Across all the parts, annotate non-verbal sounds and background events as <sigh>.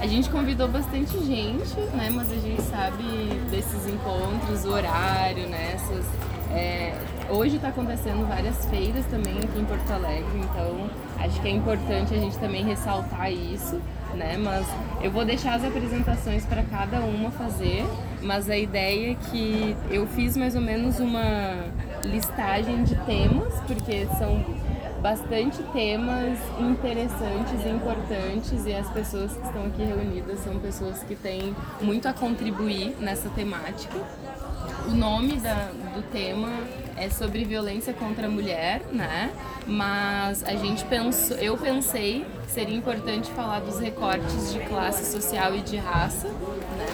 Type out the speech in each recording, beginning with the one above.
A gente convidou bastante gente, né? Mas a gente sabe desses encontros, o horário, né? Essas, é, hoje está acontecendo várias feiras também aqui em Porto Alegre, então acho que é importante a gente também ressaltar isso, né? Mas eu vou deixar as apresentações para cada uma fazer, mas a ideia é que eu fiz mais ou menos uma listagem de temas, porque são bastante temas interessantes e importantes e as pessoas que estão aqui reunidas são pessoas que têm muito a contribuir nessa temática. O nome da, do tema é sobre violência contra a mulher, né? Mas a gente pensou, eu pensei que seria importante falar dos recortes de classe social e de raça, né?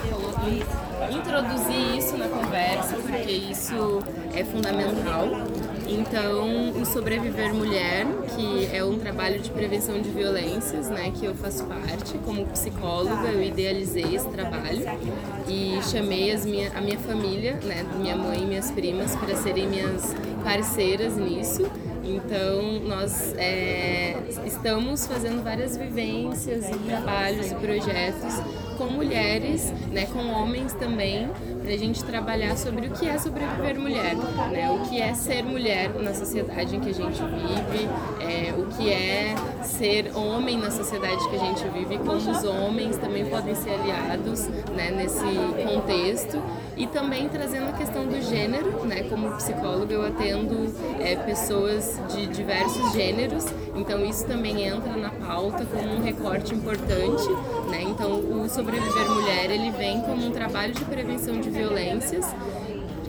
Introduzir isso na conversa, porque isso é fundamental então, o Sobreviver Mulher, que é um trabalho de prevenção de violências, né, que eu faço parte como psicóloga, eu idealizei esse trabalho e chamei as minha, a minha família, né, minha mãe e minhas primas, para serem minhas parceiras nisso. Então, nós é, estamos fazendo várias vivências e trabalhos e projetos com mulheres, né, com homens também, para a gente trabalhar sobre o que é sobreviver mulher, né, o que é ser mulher na sociedade em que a gente vive, é, o que é ser homem na sociedade que a gente vive, como os homens também podem ser aliados né, nesse contexto. E também trazendo a questão do gênero, né, como psicóloga eu atendo é, pessoas de diversos gêneros, então isso também entra na pauta como um recorte importante, né, então o Sobreviver Mulher, ele vem como um trabalho de prevenção de violências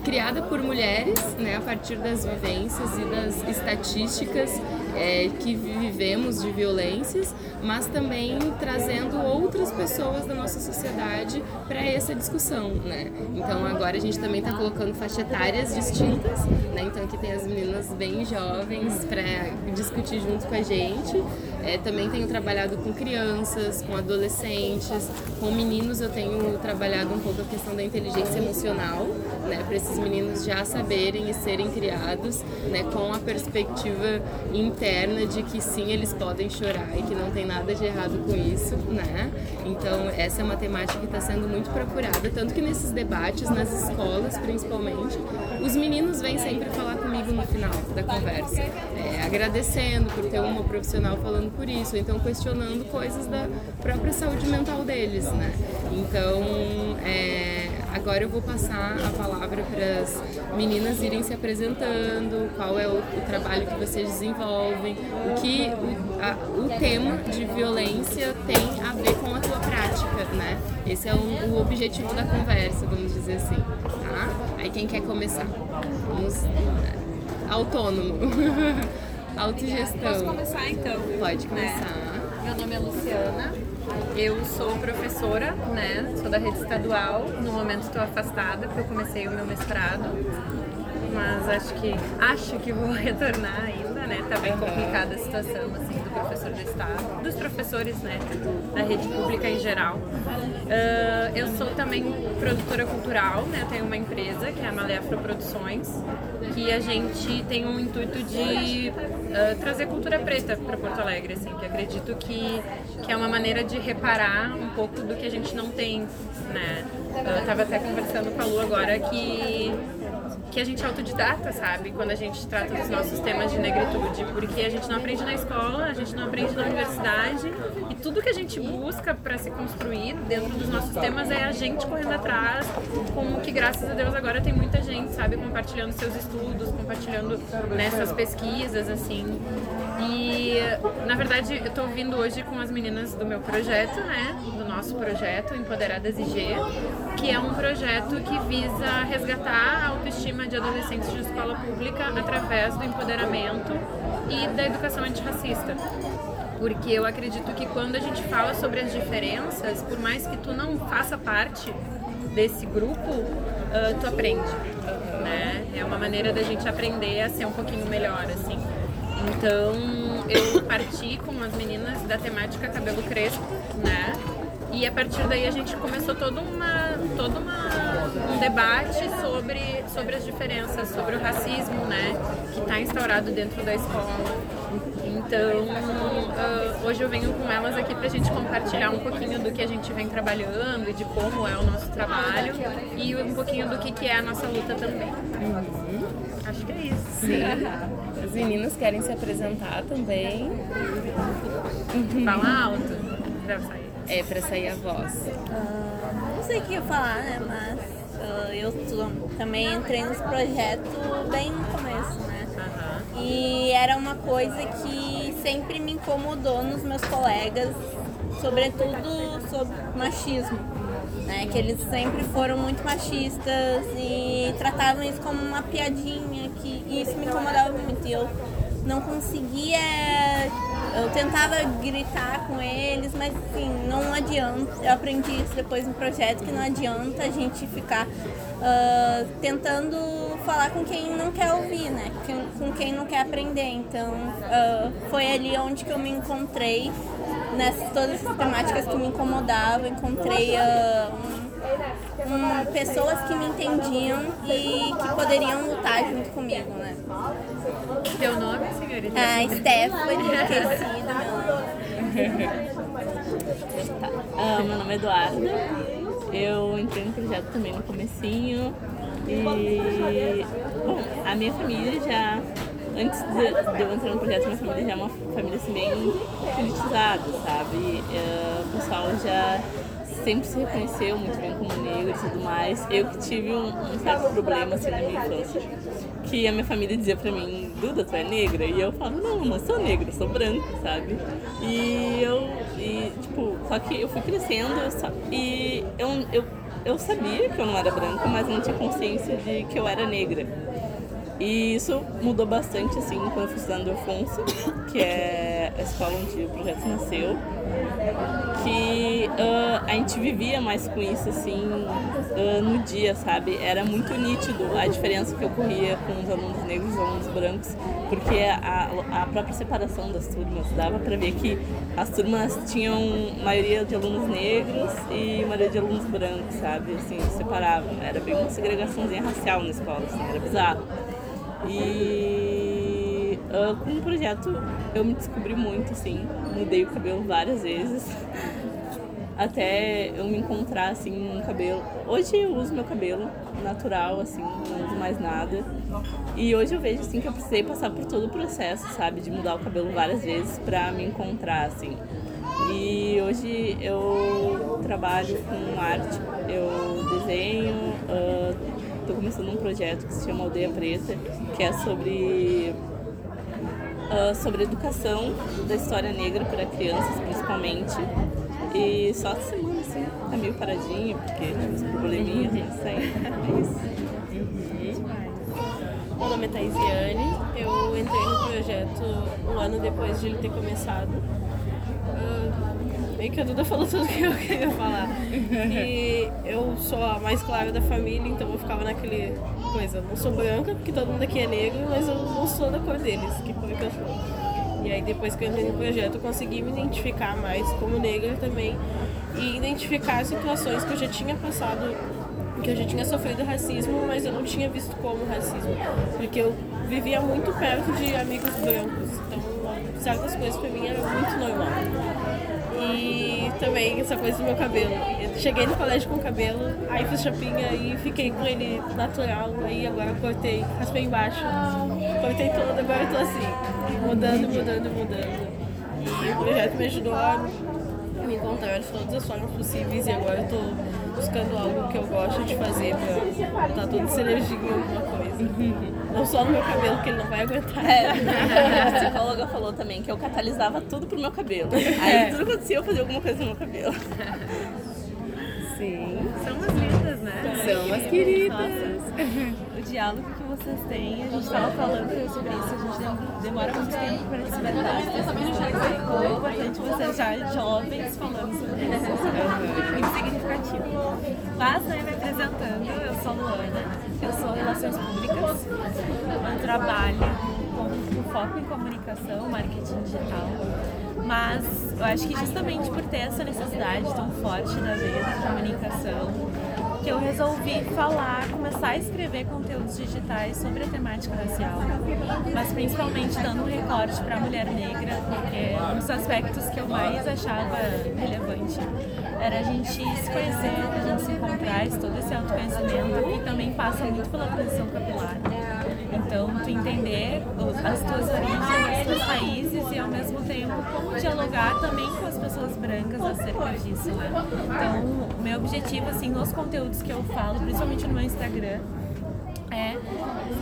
criada por mulheres, né, a partir das vivências e das estatísticas é, que vivemos de violências, mas também trazendo outras pessoas da nossa sociedade para essa discussão, né? Então agora a gente também está colocando faixa etárias distintas, né? Então aqui tem as meninas bem jovens para discutir junto com a gente. É, também tenho trabalhado com crianças, com adolescentes, com meninos eu tenho trabalhado um pouco a questão da inteligência emocional, né? Para esses meninos já saberem e serem criados, né? Com a perspectiva interna de que sim, eles podem chorar e que não tem nada de errado com isso, né? Então, essa é uma temática que está sendo muito procurada, tanto que nesses debates, nas escolas principalmente, os meninos vêm sempre falar comigo no final da conversa, é, agradecendo por ter uma profissional falando por isso, então questionando coisas da própria saúde mental deles, né? Então, é, agora eu vou passar a palavra para as meninas irem se apresentando, qual é o, o trabalho que vocês desenvolvem, o que o, a, o tema de violência tem a ver com a tua prática, né? Esse é um, o objetivo da conversa, vamos dizer assim, tá? Aí quem quer começar? Vamos... Autônomo. <laughs> Autogestão. Posso começar então? Pode começar. É. Meu nome é Luciana, eu sou professora, né? Sou da rede estadual. No momento estou afastada porque eu comecei o meu mestrado, mas acho que acho que vou <laughs> retornar ainda, né? Tá bem complicada a situação assim do professor do estado, dos professores, né? Da rede pública em geral. Uh, eu sou também produtora cultural, né? Eu tenho uma empresa que é a Malé Afro Produções, que a gente tem um intuito de uh, trazer cultura preta para Porto Alegre, assim, que acredito que, que é uma maneira de reparar um pouco do que a gente não tem, né? Eu tava até conversando com a Lu agora que que a gente autodidata, sabe? Quando a gente trata dos nossos temas de negritude, porque a gente não aprende na escola, a gente não aprende na universidade e tudo que a gente busca para se construir dentro dos nossos temas é a gente correndo atrás, com que graças a Deus agora tem muita gente, sabe, compartilhando seus estudos, compartilhando nessas pesquisas, assim. E na verdade eu estou vindo hoje com as meninas do meu projeto, né? Do nosso projeto Empoderadas IG, que é um projeto que visa resgatar a autoestima de adolescentes de escola pública através do empoderamento e da educação antirracista. Porque eu acredito que quando a gente fala sobre as diferenças, por mais que tu não faça parte desse grupo, uh, tu aprende. Né? É uma maneira da gente aprender a ser um pouquinho melhor, assim. Então eu parti com as meninas da temática cabelo crespo, né? E a partir daí a gente começou todo, uma, todo uma, um debate sobre, sobre as diferenças, sobre o racismo, né? Que está instaurado dentro da escola. Então, uh, hoje eu venho com elas aqui para a gente compartilhar um pouquinho do que a gente vem trabalhando e de como é o nosso trabalho e um pouquinho do que, que é a nossa luta também. Uhum. Acho que é isso. Sim. <laughs> As meninas querem se apresentar também. Fala alto pra sair. É, pra sair a voz. Uh, não sei o que eu falar, né? Mas uh, eu tô, também entrei nesse projeto bem no começo, né? Uhum. E era uma coisa que sempre me incomodou nos meus colegas, sobretudo sobre machismo. Né, que eles sempre foram muito machistas e tratavam isso como uma piadinha, que e isso me incomodava muito. E eu não conseguia. Eu tentava gritar com eles, mas assim, não adianta. Eu aprendi isso depois no projeto que não adianta a gente ficar uh, tentando falar com quem não quer ouvir, né? Com quem não quer aprender. Então uh, foi ali onde que eu me encontrei nessas todas essas temáticas que me incomodavam, encontrei uh, um, um, pessoas que me entendiam e que poderiam lutar junto comigo, né? Teu nome, senhorita? Ah, Stephanie, esquecido tá. <laughs> ah, meu nome é Eduardo. Eu entrei no projeto também no comecinho e bom, a minha família já antes de, de, eu entrar no projeto, minha família já é uma família assim, bem politizada, sabe? Uh, o pessoal já sempre se reconheceu muito bem como negro e tudo mais. Eu que tive um, um, certo problema assim na minha infância, que a minha família dizia pra mim, Duda, tu é negra? E eu falo, não, não sou negra, sou branca, sabe? E eu, e, tipo, só que eu fui crescendo e eu, eu, eu sabia que eu não era branca, mas não tinha consciência de que eu era negra. E isso mudou bastante, assim, quando eu fui estudando Afonso, que é a escola onde o projeto nasceu. Que uh, a gente vivia mais com isso, assim, uh, no dia, sabe? Era muito nítido a diferença que ocorria com os alunos negros e os alunos brancos, porque a, a própria separação das turmas dava para ver que as turmas tinham maioria de alunos negros e maioria de alunos brancos, sabe? Assim, separavam. Era bem uma segregaçãozinha racial na escola, assim, era bizarro. E uh, com o projeto eu me descobri muito, assim, mudei o cabelo várias vezes. Até eu me encontrar assim um cabelo. Hoje eu uso meu cabelo natural, assim, não uso mais nada. E hoje eu vejo assim que eu precisei passar por todo o processo, sabe, de mudar o cabelo várias vezes pra me encontrar, assim. E hoje eu trabalho com arte, eu desenho, uh, estou começando um projeto que se chama Aldeia Preta, que é sobre uh, sobre educação da história negra para crianças, principalmente. E só essa semana, assim, tá meio paradinho, porque tive uns probleminhas, <laughs> mas é isso. Meu nome é Thaisiane, eu entrei no projeto um ano depois de ele ter começado. Uh, meio que a Duda falou tudo que eu <laughs> queria falar. E eu sou a mais clara da família, então eu ficava naquele coisa, não sou branca, porque todo mundo aqui é negro, mas eu não sou da cor deles, que cor que eu sou. E aí depois que eu entrei no projeto eu consegui me identificar mais como negra também e identificar situações que eu já tinha passado, eu já tinha sofrido racismo, mas eu não tinha visto como racismo. Porque eu vivia muito perto de amigos brancos, então certas coisas pra mim eram muito normal. E também essa coisa do meu cabelo. Eu cheguei no colégio com cabelo, aí fiz chapinha e fiquei com ele natural, aí agora cortei, raspei embaixo, cortei todo, agora eu tô assim, mudando, mudando, mudando. E o projeto me ajudou a me encontrar de todas as formas possíveis e agora eu tô buscando algo que eu gosto de fazer pra botar toda essa energia em alguma coisa. Não só no meu cabelo, que ele não vai aguentar. É, a psicóloga falou também que eu catalisava tudo pro meu cabelo. Aí é. tudo acontecia, eu fazia alguma coisa no meu cabelo. Sim. São umas lindas, né? São umas queridas. o diálogo que vocês têm, a gente estava falando sobre isso, a gente demora muito tempo para se verdade. É importante vocês já jovens falando sobre isso. Muito significativo. Mas, né, me apresentando, eu sou Luana, eu sou Relações Públicas, eu trabalho com foco em comunicação, marketing digital. Mas eu acho que justamente por ter essa necessidade tão forte da veia da comunicação, que eu resolvi falar, começar a escrever conteúdos digitais sobre a temática racial, mas principalmente dando um recorte para a mulher negra, porque um dos aspectos que eu mais achava relevante era a gente se conhecer, a gente se encontrar, todo esse autoconhecimento e também passa muito pela transição capilar. Então, tu entender as tuas origens, as tuas raízes e ao mesmo tempo como dialogar também com as pessoas brancas acerca disso, né? Então, o meu objetivo, assim, nos conteúdos que eu falo, principalmente no meu Instagram, é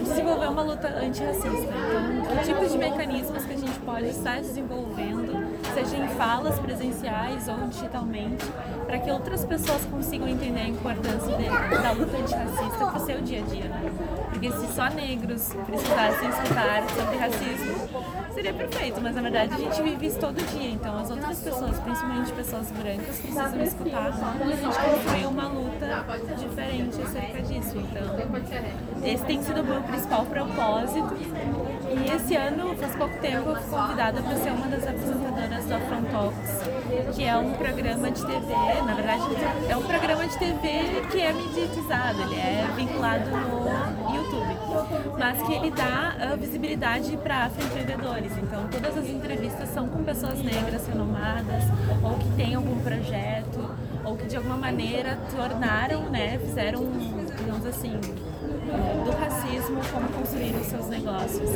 desenvolver uma luta antirracista. Então, o tipo de mecanismos que a gente pode estar desenvolvendo, seja em falas presenciais ou digitalmente, para que outras pessoas consigam entender a importância de- da luta antirracista para o seu dia a dia. Porque se só negros precisassem escutar sobre racismo, seria perfeito, mas na verdade a gente vive isso todo dia, então as outras pessoas, principalmente pessoas brancas, precisam escutar para a gente construir uma luta diferente acerca disso. Então, esse tem sido o meu principal propósito. E esse ano, faz pouco tempo, eu fui convidada para ser uma das apresentadoras do Afront Talks, que é um programa de TV, na verdade é um programa de TV que é mediatizado, ele é vinculado no YouTube, mas que ele dá ah, visibilidade para afroempreendedores. Então todas as entrevistas são com pessoas negras renomadas, ou que têm algum projeto, ou que de alguma maneira tornaram, né, fizeram, digamos assim, do racismo, como construir os seus negócios.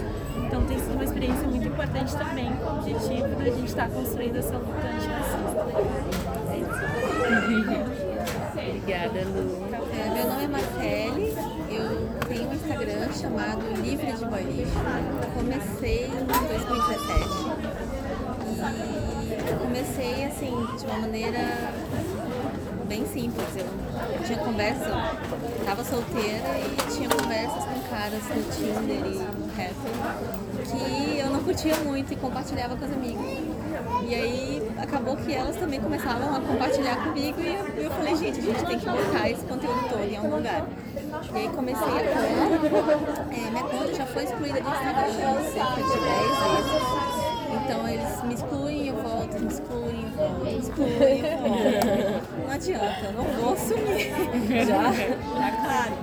Então tem sido uma experiência muito importante também com o objetivo da gente estar construindo essa luta antirracista. Obrigada, Lu. É, meu nome é Marcele, eu tenho um Instagram chamado Livre de Boy Lixo. Comecei em 2017 e comecei assim, de uma maneira bem simples. Eu tinha conversa, tava solteira e tinha conversas com caras no Tinder e no Happn que eu não curtia muito e compartilhava com as amigas. E aí acabou que elas também começavam a compartilhar comigo e eu, eu falei, gente, a gente tem que botar esse conteúdo todo em algum lugar. E aí comecei a conta, é, minha conta já foi excluída do Instagram cerca de 10 vezes. Então eles me excluem, eu volto, me excluem, eu volto, me excluem, eu volto. Não adianta, eu não vou sumir. <laughs> Já, já claro.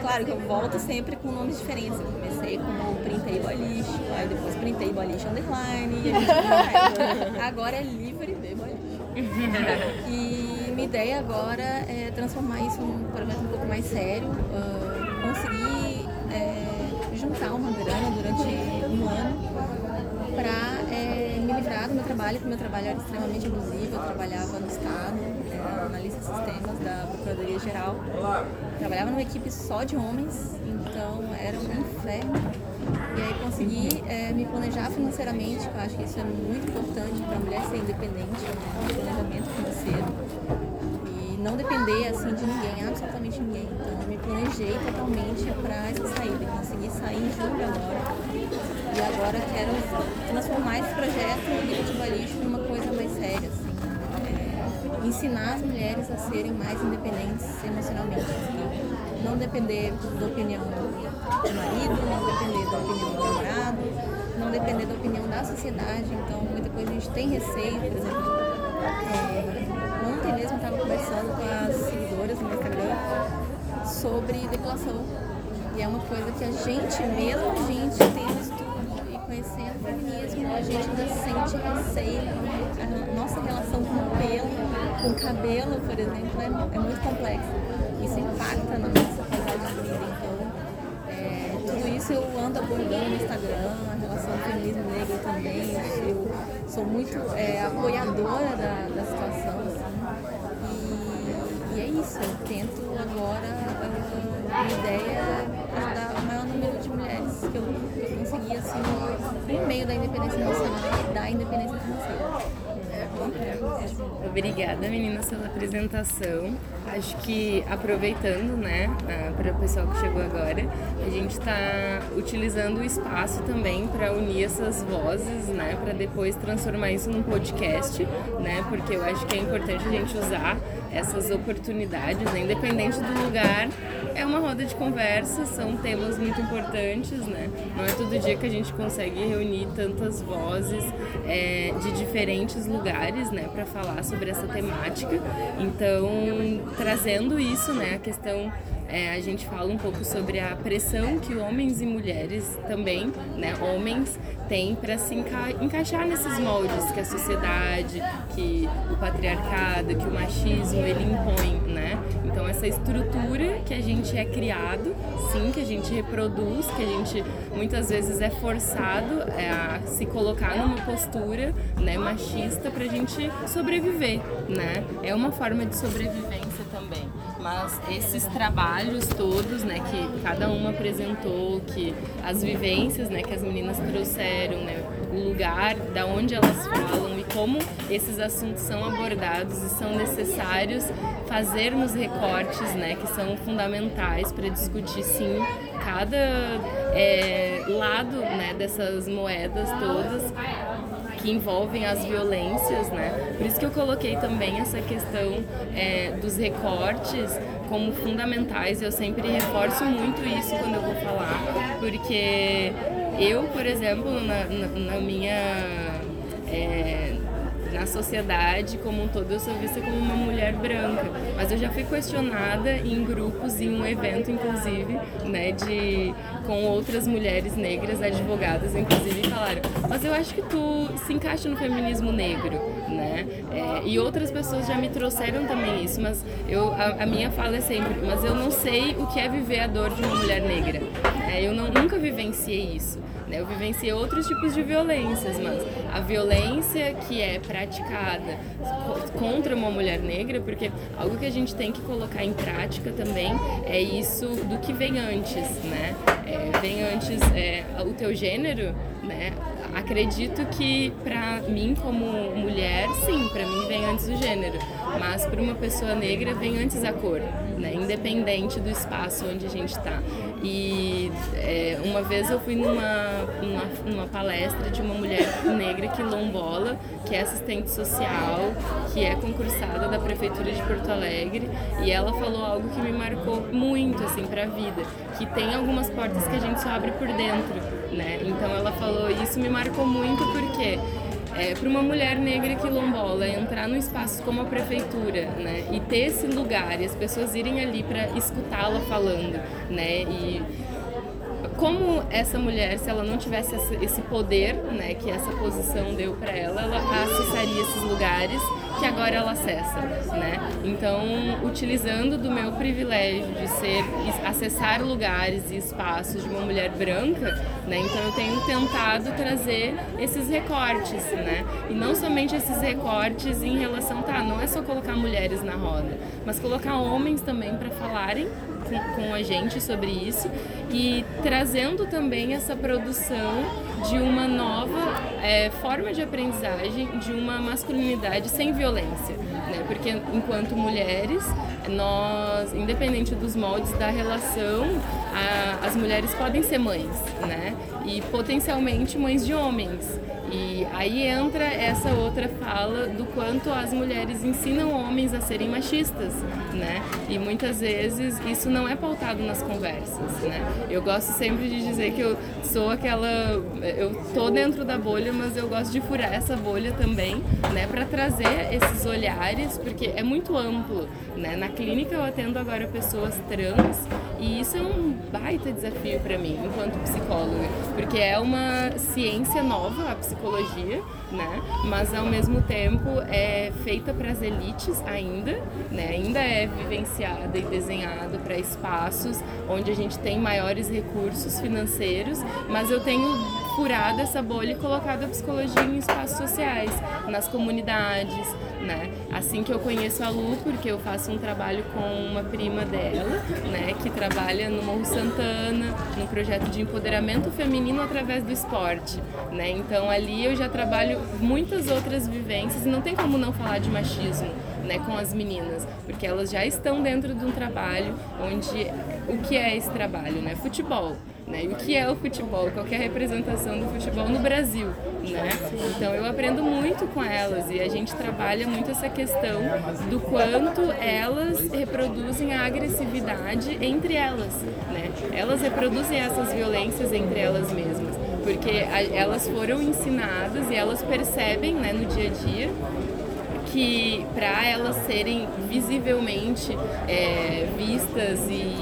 Claro que eu volto sempre com nomes diferentes. Eu comecei como Printei Bolixo, aí depois Printei Bolixo Underline, e a gente vai. Agora é livre de Bolixo. E minha ideia agora é transformar isso num projeto um pouco mais sério, ah, conseguir é, juntar uma grana durante um ano para me livrar do meu trabalho, porque meu trabalho era extremamente abusivo, eu trabalhava no Estado, era analista de sistemas da Procuradoria Geral, trabalhava numa equipe só de homens, então era um inferno. E aí consegui eh, me planejar financeiramente, que eu acho que isso é muito importante para a mulher ser independente, né? um planejamento financeiro. E não depender assim de ninguém, absolutamente ninguém. Então eu me planejei totalmente para essa saída. Consegui sair em julho agora. E agora quero transformar esse projeto de Balixo numa coisa mais séria. É, ensinar as mulheres a serem mais independentes emocionalmente. assim. Não depender da opinião do marido, não depender da opinião do namorado, não depender da opinião da sociedade. Então, muita coisa a gente tem receio, por exemplo. É, ontem mesmo estava conversando com as seguidoras no Instagram sobre depilação. E é uma coisa que a gente, mesmo a gente e conhecendo o feminismo, a gente ainda sente receio. A nossa relação com o pelo, com o cabelo, por exemplo, é, é muito complexa. Isso impacta na nossa qualidade de vida. Então, é, tudo isso eu ando abordando no Instagram, a relação do feminismo negro também. Eu sou muito é, apoiadora da, da situação. Assim. E, e é isso, eu tento agora, a minha ideia é ajudar o maior número de mulheres que eu, que eu consegui, assim, no meio da independência nacional e da independência financeira. Obrigada, meninas, pela apresentação. Acho que aproveitando, né, para o pessoal que chegou agora, a gente está utilizando o espaço também para unir essas vozes, né, para depois transformar isso num podcast, né, porque eu acho que é importante a gente usar essas oportunidades, né, independente do lugar. É uma roda de conversa, são temas muito importantes, né? Não é todo dia que a gente consegue reunir tantas vozes é, de diferentes lugares, né, para falar sobre essa temática. Então, trazendo isso, né, a questão é, a gente fala um pouco sobre a pressão que homens e mulheres também, né, homens, têm para se enca encaixar nesses moldes que a sociedade, que o patriarcado, que o machismo ele impõe, né? Então essa estrutura que a gente é criado, sim, que a gente reproduz, que a gente muitas vezes é forçado é, a se colocar numa postura, né, machista para a gente sobreviver, né? É uma forma de sobrevivência também. Mas esses trabalhos todos, né, que cada uma apresentou, que as vivências, né, que as meninas trouxeram, né, o lugar da onde elas falam e como esses assuntos são abordados e são necessários fazermos recortes, né, que são fundamentais para discutir sim cada é, lado, né, dessas moedas todas que envolvem as violências, né? Por isso que eu coloquei também essa questão é, dos recortes como fundamentais. Eu sempre reforço muito isso quando eu vou falar, porque eu, por exemplo, na, na, na minha é, na sociedade como um todo. Eu sou vista como uma mulher branca, mas eu já fui questionada em grupos, em um evento inclusive, né, de com outras mulheres negras, advogadas inclusive, falaram, mas eu acho que tu se encaixa no feminismo negro, né, é, e outras pessoas já me trouxeram também isso, mas eu, a, a, minha fala é sempre, mas eu não sei o que é viver a dor de uma mulher negra, é, eu não, nunca vivenciei isso. Né? Eu vivenciei outros tipos de violências, mas a violência que é praticada contra uma mulher negra, porque algo que a gente tem que colocar em prática também é isso do que vem antes, né? É, vem antes é, o teu gênero, né? Acredito que para mim como mulher, sim, para mim vem antes o gênero, mas para uma pessoa negra vem antes a cor, né? Independente do espaço onde a gente está. E é, uma vez eu fui numa, numa, numa, palestra de uma mulher negra quilombola, que é assistente social, que é concursada da Prefeitura de Porto Alegre, e ela falou algo que me marcou muito, assim, para a vida, que tem algumas portas que a gente só abre por dentro né? Então ela falou, isso me marcou muito porque é, para uma mulher negra quilombola entrar num espaço como a prefeitura, né, e ter esse lugar e as pessoas irem ali para escutá-la falando, né, e como essa mulher, se ela não tivesse esse poder, né, que essa posição deu para ela, ela acessaria esses lugares que agora ela acessa, né? Então, utilizando do meu privilégio de ser acessar lugares e espaços de uma mulher branca, né? Então eu tenho tentado trazer esses recortes, né? E não somente esses recortes em relação, tá, não é só colocar mulheres na roda, mas colocar homens também para falarem com, com a gente sobre isso e trazendo também essa produção de uma nova é, forma de aprendizagem de uma masculinidade sem violência, né? Porque enquanto mulheres, nós, independente dos moldes da relação, a, as mulheres podem ser mães, né? E potencialmente mães de homens. E aí entra essa outra fala do quanto as mulheres ensinam homens a serem machistas, né? E muitas vezes isso não é pautado nas conversas, né? Eu gosto sempre de dizer que eu sou aquela, eu tô dentro da bolha, mas eu gosto de furar essa bolha também, né? Para trazer esses olhares, porque é muito amplo, né? Na clínica eu atendo agora pessoas trans e isso é um baita desafio para mim enquanto psicóloga, porque é uma ciência nova a psicologia né? Mas ao mesmo tempo é feita para as elites ainda, né? Ainda é vivenciada e desenhada para espaços onde a gente tem maiores recursos financeiros, mas eu tenho furado essa bolha e colocado a psicologia em espaços sociais, nas comunidades, né? Assim que eu conheço a Lu, porque eu faço um trabalho com uma prima dela, né, que trabalha no Morro Santana, no projeto de empoderamento feminino através do esporte, né? Então ali eu já trabalho muitas outras vivências e não tem como não falar de machismo né, com as meninas, porque elas já estão dentro de um trabalho onde o que é esse trabalho, né? Futebol. Né? E o que é o futebol? Qual é a representação do futebol no Brasil? Né? Então eu aprendo muito com elas e a gente trabalha muito essa questão do quanto elas reproduzem a agressividade entre elas. Né? Elas reproduzem essas violências entre elas mesmas, porque elas foram ensinadas e elas percebem né, no dia a dia que para elas serem visivelmente é, vistas e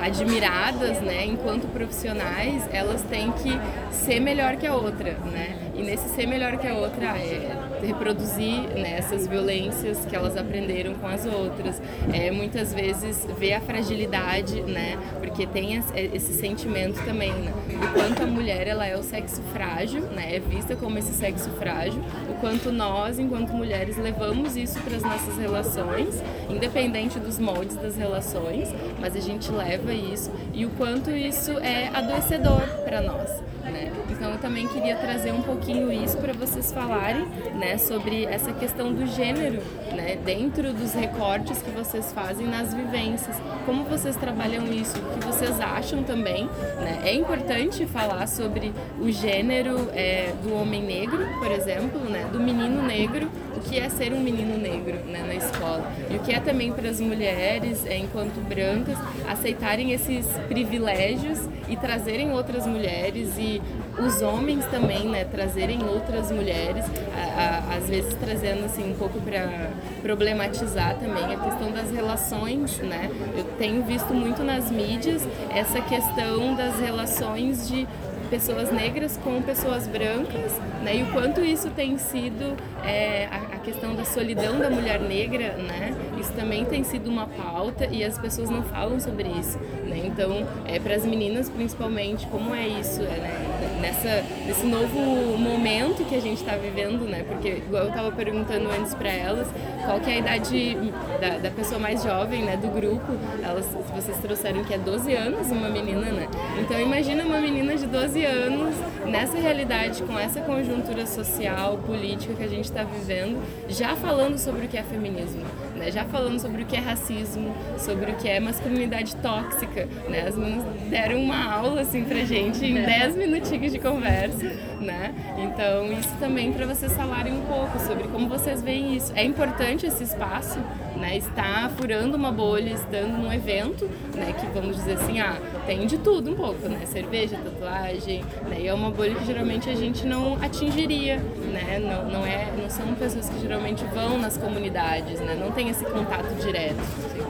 admiradas, né, enquanto profissionais, elas têm que ser melhor que a outra, né? E nesse ser melhor que a outra é reproduzir né, essas violências que elas aprenderam com as outras. É, muitas vezes ver a fragilidade, né? Porque tem esse sentimento também, né? O quanto a mulher ela é o sexo frágil, né? É vista como esse sexo frágil. O quanto nós, enquanto mulheres, levamos isso para as nossas relações, independente dos moldes das relações, mas a gente leva isso e o quanto isso é adoecedor para nós. Né? Então eu também queria trazer um pouquinho isso para vocês falarem, né, sobre essa questão do gênero, né, dentro dos recortes que vocês fazem nas vivências. Como vocês trabalham isso? O que vocês acham também? Né? É importante falar sobre o gênero é, do homem negro, por exemplo, né, do menino negro, o que é ser um menino negro né, na escola e o que é também para as mulheres, é, enquanto brancas, aceitarem esses privilégios e trazerem outras mulheres e os homens também, né, trazerem outras mulheres, a, a, às vezes trazendo assim um pouco para problematizar também a questão das relações, né? Eu tenho visto muito nas mídias essa questão das relações de pessoas negras com pessoas brancas, né? E o quanto isso tem sido é, a, a, questão da solidão da mulher negra, né? Isso também tem sido uma pauta e as pessoas não falam sobre isso, né? Então, é para as meninas principalmente, como é isso, né? Nessa nesse novo momento que a gente está vivendo, né? Porque igual eu estava perguntando antes para elas, qual que é a idade da, da, pessoa mais jovem, né? Do grupo, elas vocês trouxeram que é 12 anos uma menina, né? Então imagina uma menina de 12 12 anos nessa realidade, com essa conjuntura social, política que a gente está vivendo, já falando sobre o que é feminismo, né? já falando sobre o que é racismo, sobre o que é masculinidade tóxica. Né? As meninas deram uma aula assim pra gente em 10 minutinhos de conversa. Né? Então, isso também para vocês falarem um pouco sobre como vocês veem isso. É importante esse espaço, né? Está furando uma bolha, estando num evento, né? Que vamos dizer assim, ah, tem de tudo um pouco, né? Cerveja, tatuagem, né? E é uma bolha que geralmente a gente não atingiria, né? Não, não, é, não são pessoas que geralmente vão nas comunidades, né? Não tem esse contato direto.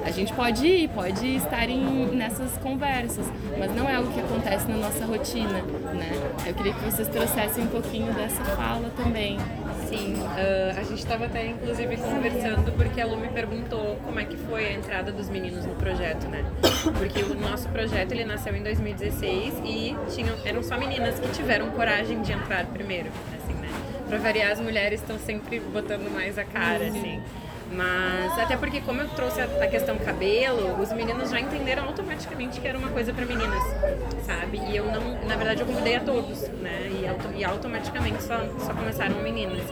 A gente pode ir, pode estar em, nessas conversas, mas não é algo que acontece na nossa rotina, né? Eu queria que vocês trouxessem um pouquinho dessa fala também. Sim, uh, a gente estava até inclusive conversando porque a Lu me perguntou como é que foi a entrada dos meninos no projeto, né? Porque o nosso projeto ele nasceu em 2016 e tinham, eram só meninas que tiveram coragem de entrar primeiro, assim, né? Pra variar, as mulheres estão sempre botando mais a cara, assim. Mas até porque como eu trouxe a, questão cabelo, os meninos já entenderam automaticamente que era uma coisa para meninas, sabe? E eu não, na verdade eu convidei a todos, né? E, auto, e automaticamente só, só começaram meninas.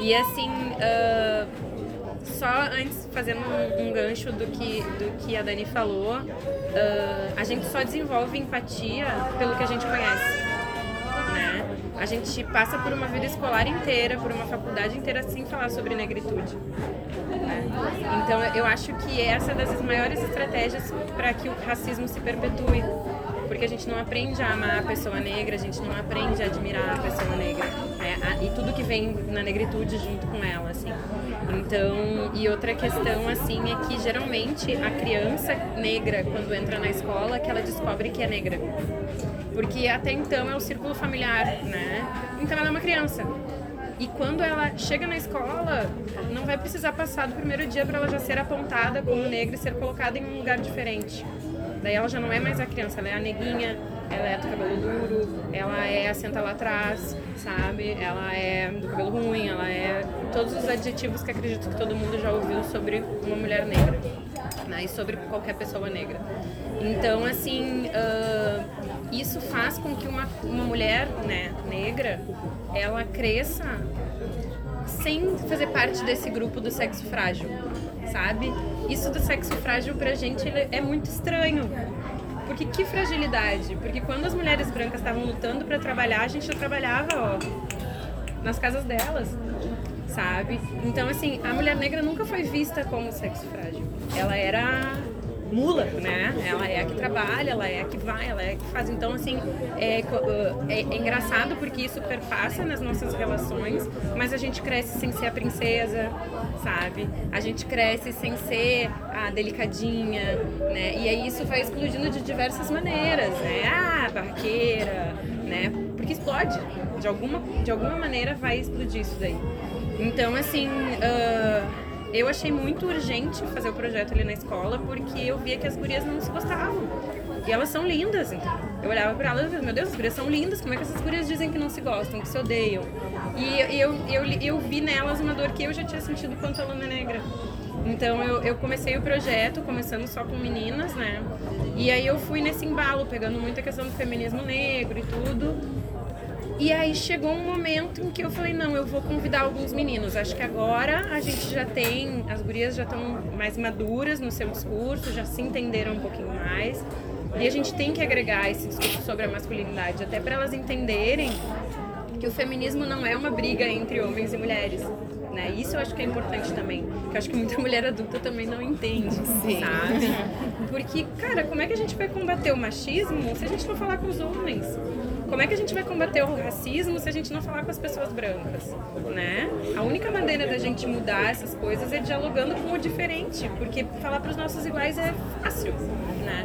E assim, uh, só antes fazendo um, um, gancho do que, do que a Dani falou, uh, a gente só desenvolve empatia pelo que a gente conhece. Né? A gente passa por uma vida escolar inteira, por uma faculdade inteira sem falar sobre negritude. Então eu acho que essa é das maiores estratégias para que o racismo se perpetue. Porque a gente não aprende a amar a pessoa negra, a gente não aprende a admirar a pessoa negra. É, e tudo que vem na negritude junto com ela, assim. Então, e outra questão, assim, é que geralmente a criança negra, quando entra na escola, que ela descobre que é negra. Porque até então é o círculo familiar, né? Então ela é uma criança. E quando ela chega na escola, não vai precisar passar do primeiro dia para ela já ser apontada como negra e ser colocada em um lugar diferente. Daí ela já não é mais a criança, ela é a neguinha, ela é do cabelo duro, ela é assenta lá atrás, sabe? Ela é do cabelo ruim, ela é todos os adjetivos que acredito que todo mundo já ouviu sobre uma mulher negra, né? E sobre qualquer pessoa negra. Então, assim, uh, isso faz com que uma, uma mulher né, negra, ela cresça sem fazer parte desse grupo do sexo frágil, sabe? Isso do sexo frágil pra gente é muito estranho. Porque que fragilidade? Porque quando as mulheres brancas estavam lutando para trabalhar, a gente já trabalhava, ó, nas casas delas, sabe? Então, assim, a mulher negra nunca foi vista como sexo frágil. Ela era mula, né? Ela é a que trabalha, ela é a que vai, ela é a que faz. Então, assim, é, é, é, engraçado porque isso perpassa nas nossas relações, mas a gente cresce sem ser a princesa, sabe? A gente cresce sem ser a delicadinha, né? E aí isso vai explodindo de diversas maneiras, né? Ah, barraqueira, né? Porque explode. De alguma, de alguma maneira vai explodir isso daí. Então, assim. Uh, eu achei muito urgente fazer o projeto ali na escola porque eu via que as gurias não se gostavam. E elas são lindas, então. Eu olhava para elas e meu Deus, as gurias são lindas, como é que essas gurias dizem que não se gostam, que se odeiam? E eu, eu, eu vi nelas uma dor que eu já tinha sentido quanto aluna negra. Então eu, eu comecei o projeto, começando só com meninas, né? E aí eu fui nesse embalo, pegando muita questão do feminismo negro e tudo. E aí chegou um momento em que eu falei, não, eu vou convidar alguns meninos. Acho que agora a gente já tem, as gurias já estão mais maduras no seu discurso, já se entenderam um pouquinho mais. E a gente tem que agregar esse discurso sobre a masculinidade, até para elas entenderem que o feminismo não é uma briga entre homens e mulheres. Né? Isso eu acho que é importante também. Que eu acho que muita mulher adulta também não entende, Sim. sabe? Porque, cara, como é que a gente vai combater o machismo se a gente não falar com os homens? Como é que a gente vai combater o racismo se a gente não falar com as pessoas brancas, né? A única maneira da gente mudar essas coisas é dialogando com o diferente, porque falar para os nossos iguais é fácil, né?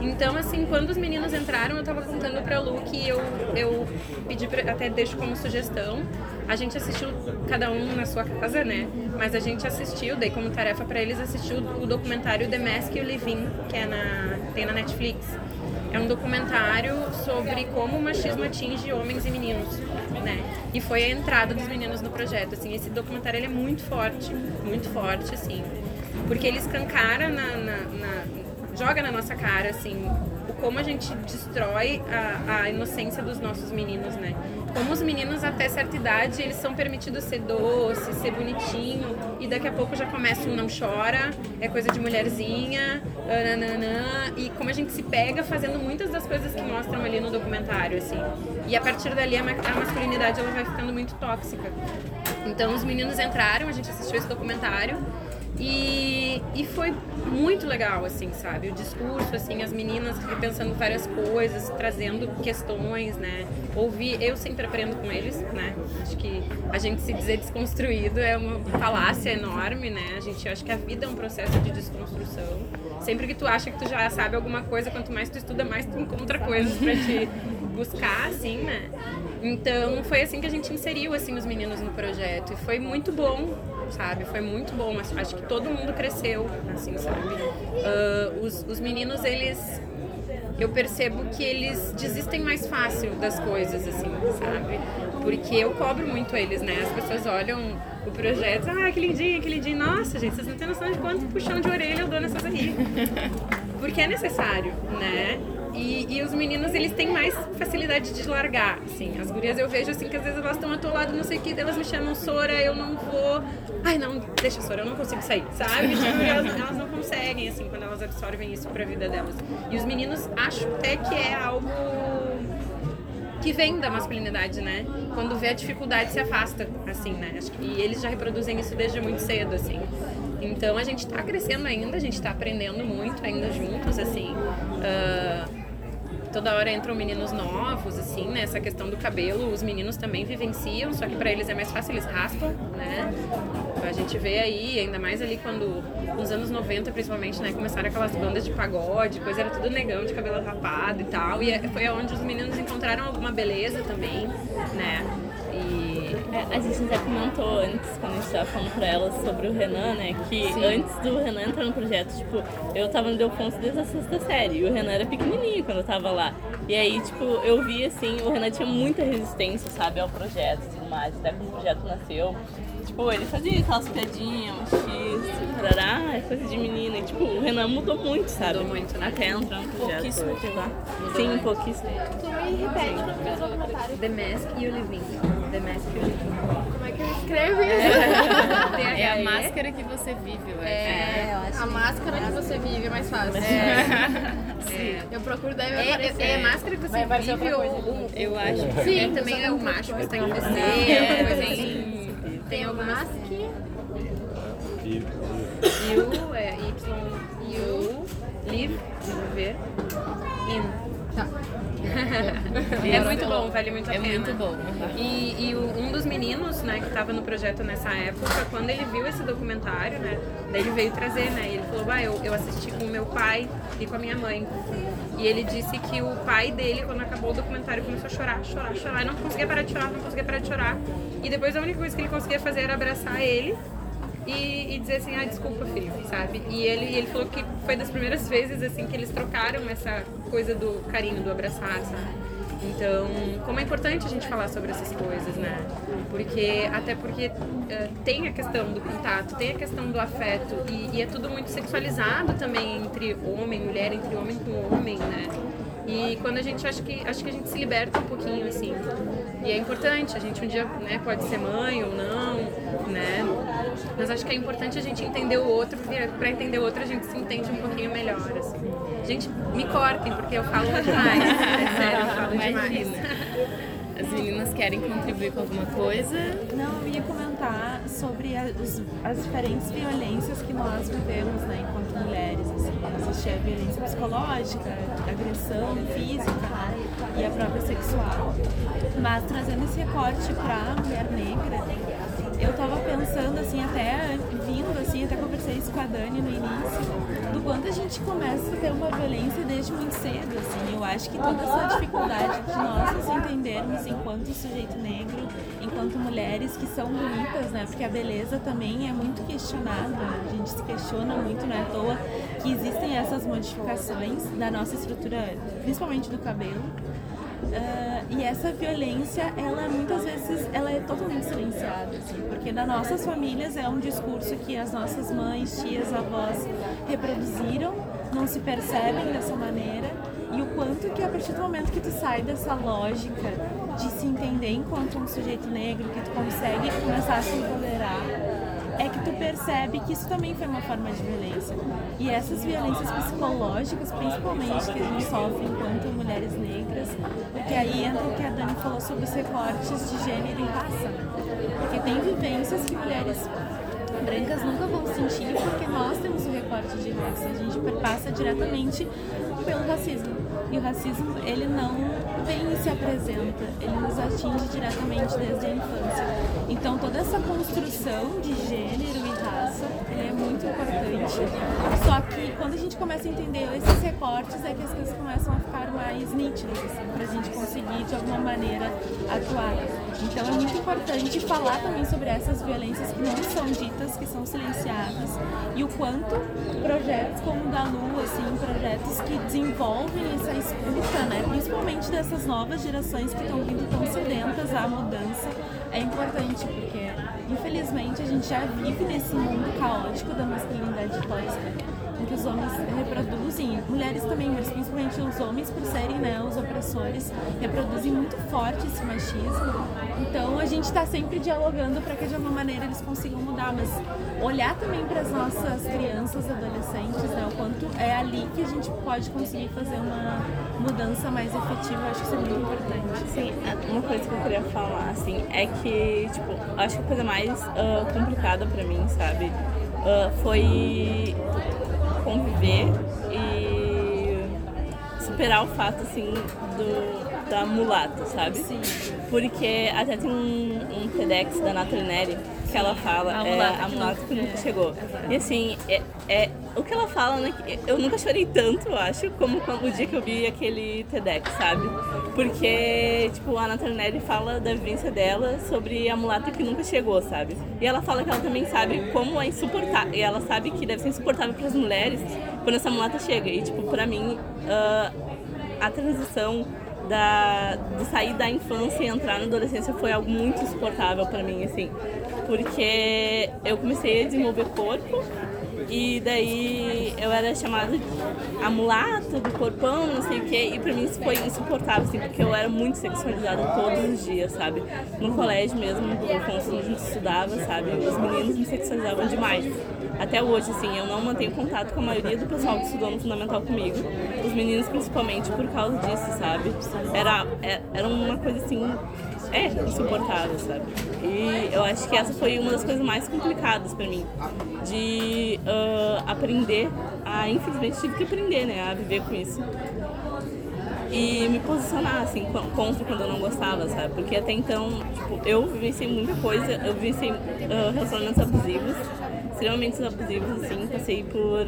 Então, assim, quando os meninos entraram, eu tava contando pra Lu que eu, eu pedi, pra, até deixo como sugestão, a gente assistiu, cada um na sua casa, né? Mas a gente assistiu, dei como tarefa para eles assistir o, documentário The Mask You Live In, que é na, tem na Netflix. É um documentário sobre como o machismo atinge homens e meninos, né? E foi a entrada dos meninos no projeto, assim. Esse documentário ele é muito forte, muito forte, assim. Porque ele escancara na, na, na joga na nossa cara, assim, o como a gente destrói a, a inocência dos nossos meninos, né? Como os meninos até certa idade, eles são permitidos ser doce, ser bonitinho, e daqui a pouco já começa um não chora, é coisa de mulherzinha, nananã, e como a gente se pega fazendo muitas das coisas que mostram ali no documentário, assim. E a partir dali a masculinidade ela vai ficando muito tóxica. Então os meninos entraram, a gente assistiu esse documentário, e, e foi muito legal, assim, sabe? O discurso, assim, as meninas repensando várias coisas, trazendo questões, né? Ouvir, eu sempre aprendo com eles, né? Acho que a gente se dizer desconstruído é uma falácia enorme, né? A gente acha que a vida é um processo de desconstrução. Sempre que tu acha que tu já sabe alguma coisa, quanto mais tu estuda, mais tu encontra coisas para te buscar, assim, né? Então foi assim que a gente inseriu assim os meninos no projeto e foi muito bom, sabe? Foi muito bom. Acho que todo mundo cresceu, assim, sabe? Uh, os, os meninos eles eu percebo que eles desistem mais fácil das coisas, assim, sabe? Porque eu cobro muito eles, né? As pessoas olham o projeto, ah, que lindinho, que lindinho. Nossa, gente, vocês não têm noção de quanto puxão de orelha eu dou nessas aí. Porque é necessário, né? E, e, os meninos, eles têm mais facilidade de largar, assim. As gurias eu vejo, assim, que às vezes elas estão atoladas, não sei o que, elas me chamam Sora, eu não vou... Ai, não, deixa Sora, eu não consigo sair, sabe? Tipo, <laughs> elas, elas, não conseguem, assim, quando elas absorvem isso pra vida delas. E os meninos, acho até que é algo que vem da masculinidade, né? Quando vê a dificuldade, se afasta, assim, né? E eles já reproduzem isso desde muito cedo, assim. Então a gente está crescendo ainda, a gente está aprendendo muito ainda juntos, assim. Uh, toda hora entram meninos novos, assim, né? Essa questão do cabelo, os meninos também vivenciam, só que para eles é mais fácil, eles raspam, né? A gente vê aí, ainda mais ali quando, nos anos 90 principalmente, né? Começaram aquelas bandas de pagode, coisa era tudo negão de cabelo rapado e tal. E é, foi onde os meninos encontraram alguma beleza também, né? É, a gente já comentou antes, quando a gente tava falando pra elas sobre o Renan, né? Que antes do Renan entrar no projeto, tipo, eu tava no Delfonso desde a sexta série. E o Renan era pequenininho quando eu tava lá. E aí, tipo, eu vi assim, o Renan tinha muita resistência, sabe, ao projeto e tudo mais. Até quando o projeto nasceu. Tipo, ele fazia aquelas piadinhas, machistas, tarará, é coisa de menina. E, tipo, o Renan mudou muito, sabe? Mudou muito, né? Até entrar no projeto. Pouquíssimo tá? Sim, pouquíssimo. Tu me repete o nome do documentário. The Mask e o Living. The Mask. Como é que escreve isso? <laughs> É a THE. máscara que você vive, eu acho. É, eu acho A máscara que você vive é mais fácil. É, <laughs> Eu procuro daí vai é, aparecer. é, é a máscara que você vive ou o, Eu acho. Sim, também é o macho que está em você, É, assim. Tem algumas. E, You, é Y, you, live, desenvolver, in. Tá. É muito bom, vale muito a É pena. muito bom. E, e o- um dos meninos, né, que estava no projeto nessa época, quando ele viu esse documentário, né, daí ele veio trazer, né, e ele falou, bah, eu, eu assisti com o meu pai e com a minha mãe. E ele disse que o pai dele, quando acabou o documentário, começou a chorar, chorar, chorar, e não conseguia parar de chorar, não conseguia parar de chorar. E depois a única coisa que ele conseguia fazer era abraçar ele e, e dizer assim, ah, desculpa, filho, sabe? E ele, ele falou que foi das primeiras vezes, assim, que eles trocaram essa coisa do carinho, do abraçar, sabe? Então, como é importante a gente falar sobre essas coisas, né? Porque, até porque eh, tem a questão do contato, tem a questão do afeto e, e é tudo muito sexualizado também entre homem mulher, entre homem com homem, né? E quando a gente acha que acho que a gente se liberta um pouquinho assim. E é importante, a gente um dia, né, pode ser mãe ou não, né? Mas acho que é importante a gente entender o outro, porque para entender o outro a gente se entende um pouquinho melhor, assim. Gente, me cortem, porque eu falo demais. <laughs> É sério, eu falo demais. Imagina. As meninas querem contribuir com alguma coisa? Não, eu ia comentar sobre a- os- as diferentes violências que nós vivemos, né, enquanto mulheres. Assim. Existe a violência psicológica, a agressão física né, e a própria sexual. Mas trazendo esse recorte para a mulher negra, eu tava pensando assim, até vindo assim, até conversei isso com a Dani no início, do quanto a gente começa a ter uma violência desde muito cedo, assim. Eu acho que toda essa dificuldade de nós nos entendermos enquanto sujeito negro, enquanto mulheres que são bonitas, né? Porque a beleza também é muito questionada, a gente se questiona muito, não é à toa que existem essas modificações da nossa estrutura, principalmente do cabelo. Ah, e essa violência, ela muitas vezes ela é totalmente silenciada, assim, porque nas nossas famílias é um discurso que as nossas mães, tias, avós reproduziram, não se percebem dessa maneira, e o quanto que a partir do momento que tu sai dessa lógica de se entender enquanto um sujeito negro, que tu consegue começar a se empoderar, é que tu percebe que isso também foi uma forma de violência. E essas violências psicológicas, principalmente, que a gente sofre enquanto mulheres negras, porque aí entra o que a Dani falou sobre os recortes de gênero e raça. Porque tem vivências que mulheres brancas nunca vão sentir porque nós temos o recorte de raça. A gente passa diretamente pelo racismo. E o racismo, ele não vem e se apresenta, ele nos atinge diretamente desde a infância. Então toda essa construção de gênero e raça, é muito importante. Só que quando a gente começa a entender esses recortes, é que as coisas começam a ficar mais nítidas, assim, pra gente conseguir de alguma maneira atuar. Então é muito importante falar também sobre essas violências que não são ditas, que são silenciadas, e o quanto projetos como o da Lu, assim, projetos que desenvolvem essa escuta, né, principalmente dessas novas gerações que estão vindo tão sedentas à mudança, é importante, porque infelizmente a gente já vive nesse mundo caótico da masculinidade tóxica que os homens reproduzem, mulheres também, mas principalmente os homens, por serem né, os opressores, reproduzem muito forte esse machismo. Então a gente está sempre dialogando para que de alguma maneira eles consigam mudar, mas olhar também para as nossas crianças, adolescentes, né, o quanto é ali que a gente pode conseguir fazer uma mudança mais efetiva, acho que isso é muito importante. Sim, uma coisa que eu queria falar, assim, é que, tipo, acho que a coisa mais ah, complicada pra mim, sabe, ah, foi conviver e superar o fato, assim, do, da mulata, sabe? Sim. Porque até tem um, um TEDx da Nathalie Neri que ela fala, A é mulata a que mulata nunca- que nunca é. chegou. E assim, é, é- o que ela fala, né? Eu nunca chorei tanto, eu acho, como quando, o dia que eu vi aquele TEDx, sabe? Porque, tipo, a Natanelli fala da vivência dela sobre a mulata que nunca chegou, sabe? E ela fala que ela também sabe como é insuportável. E ela sabe que deve ser insuportável para as mulheres quando essa mulata chega. E, tipo, pra mim, ah, a transição da, de sair da infância e entrar na adolescência foi algo muito insuportável pra mim, assim. Porque eu comecei a desenvolver corpo e daí eu era chamada de a mulata do corpão, não sei o quê, e pra mim isso foi insuportável, assim, porque eu era muito sexualizada todos os dias, sabe? No colégio mesmo, no a gente estudava, sabe? Os meninos me sexualizavam demais. Até hoje, assim, eu não mantenho contato com a maioria do pessoal que estudou no Fundamental comigo. Os meninos, principalmente, por causa disso, sabe? Era, é- era uma coisa, assim, é insuportável, sabe? E eu acho que essa foi uma das coisas mais complicadas pra mim. De ah, aprender a, infelizmente, tive que aprender, né? A viver com isso e me posicionar assim co- contra quando eu não gostava, sabe? Porque até então, tipo, eu vivenciei muita coisa, eu vivenciei ah, relacionamentos abusivos, extremamente abusivos, assim, passei por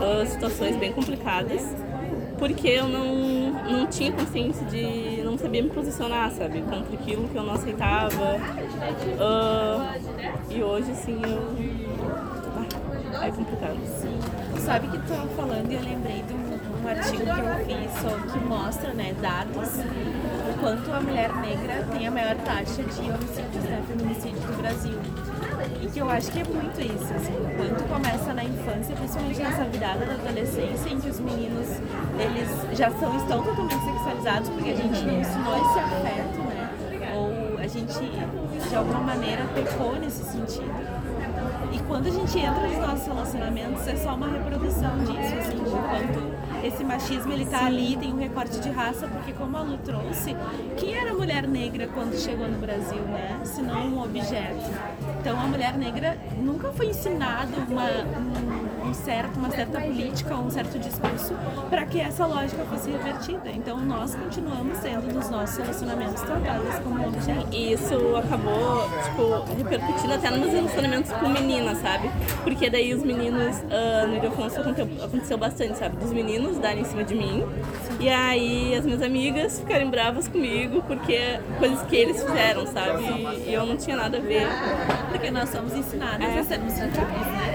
ah, situações bem complicadas, porque eu não, não tinha consciência de, não sabia me posicionar, sabe? Contra aquilo que eu não aceitava. Ah, e hoje, assim, eu. Ah, é complicado. Sabe que tu tava falando e eu lembrei de um, artigo que eu fiz que mostra, né, dados o quanto a mulher negra tem a maior taxa de homicídios, né, feminicídios no Brasil. E que eu acho que é muito isso, assim, o quanto começa na infância, principalmente nessa virada da adolescência, em que os meninos, eles já são, estão totalmente sexualizados porque a gente não ensinou esse afeto, né, ou a gente, de alguma maneira, pecou nesse sentido. E quando a gente entra nos nossos relacionamentos, é só uma reprodução disso, assim, de quanto esse machismo ele tá ali, tem um recorte de raça, porque como a Lu trouxe, quem era a mulher negra quando chegou no Brasil, né? Se não um objeto. Então a mulher negra nunca foi ensinado uma, um, um certo, uma certa política, um certo discurso para que essa lógica fosse revertida. Então nós continuamos sendo nos nossos relacionamentos tratadas como objeto. E isso acabou, tipo, repercutindo até nos meus relacionamentos com meninas, sabe? Porque daí os meninos, ah, no Ildefonso aconteceu, aconteceu bastante, sabe? Dos meninos darem em cima de mim. E aí as minhas amigas ficarem bravas comigo porque coisas que eles fizeram, sabe? E eu não tinha nada a ver. Porque nós somos ensinadas É. a sermos sensíveis, né?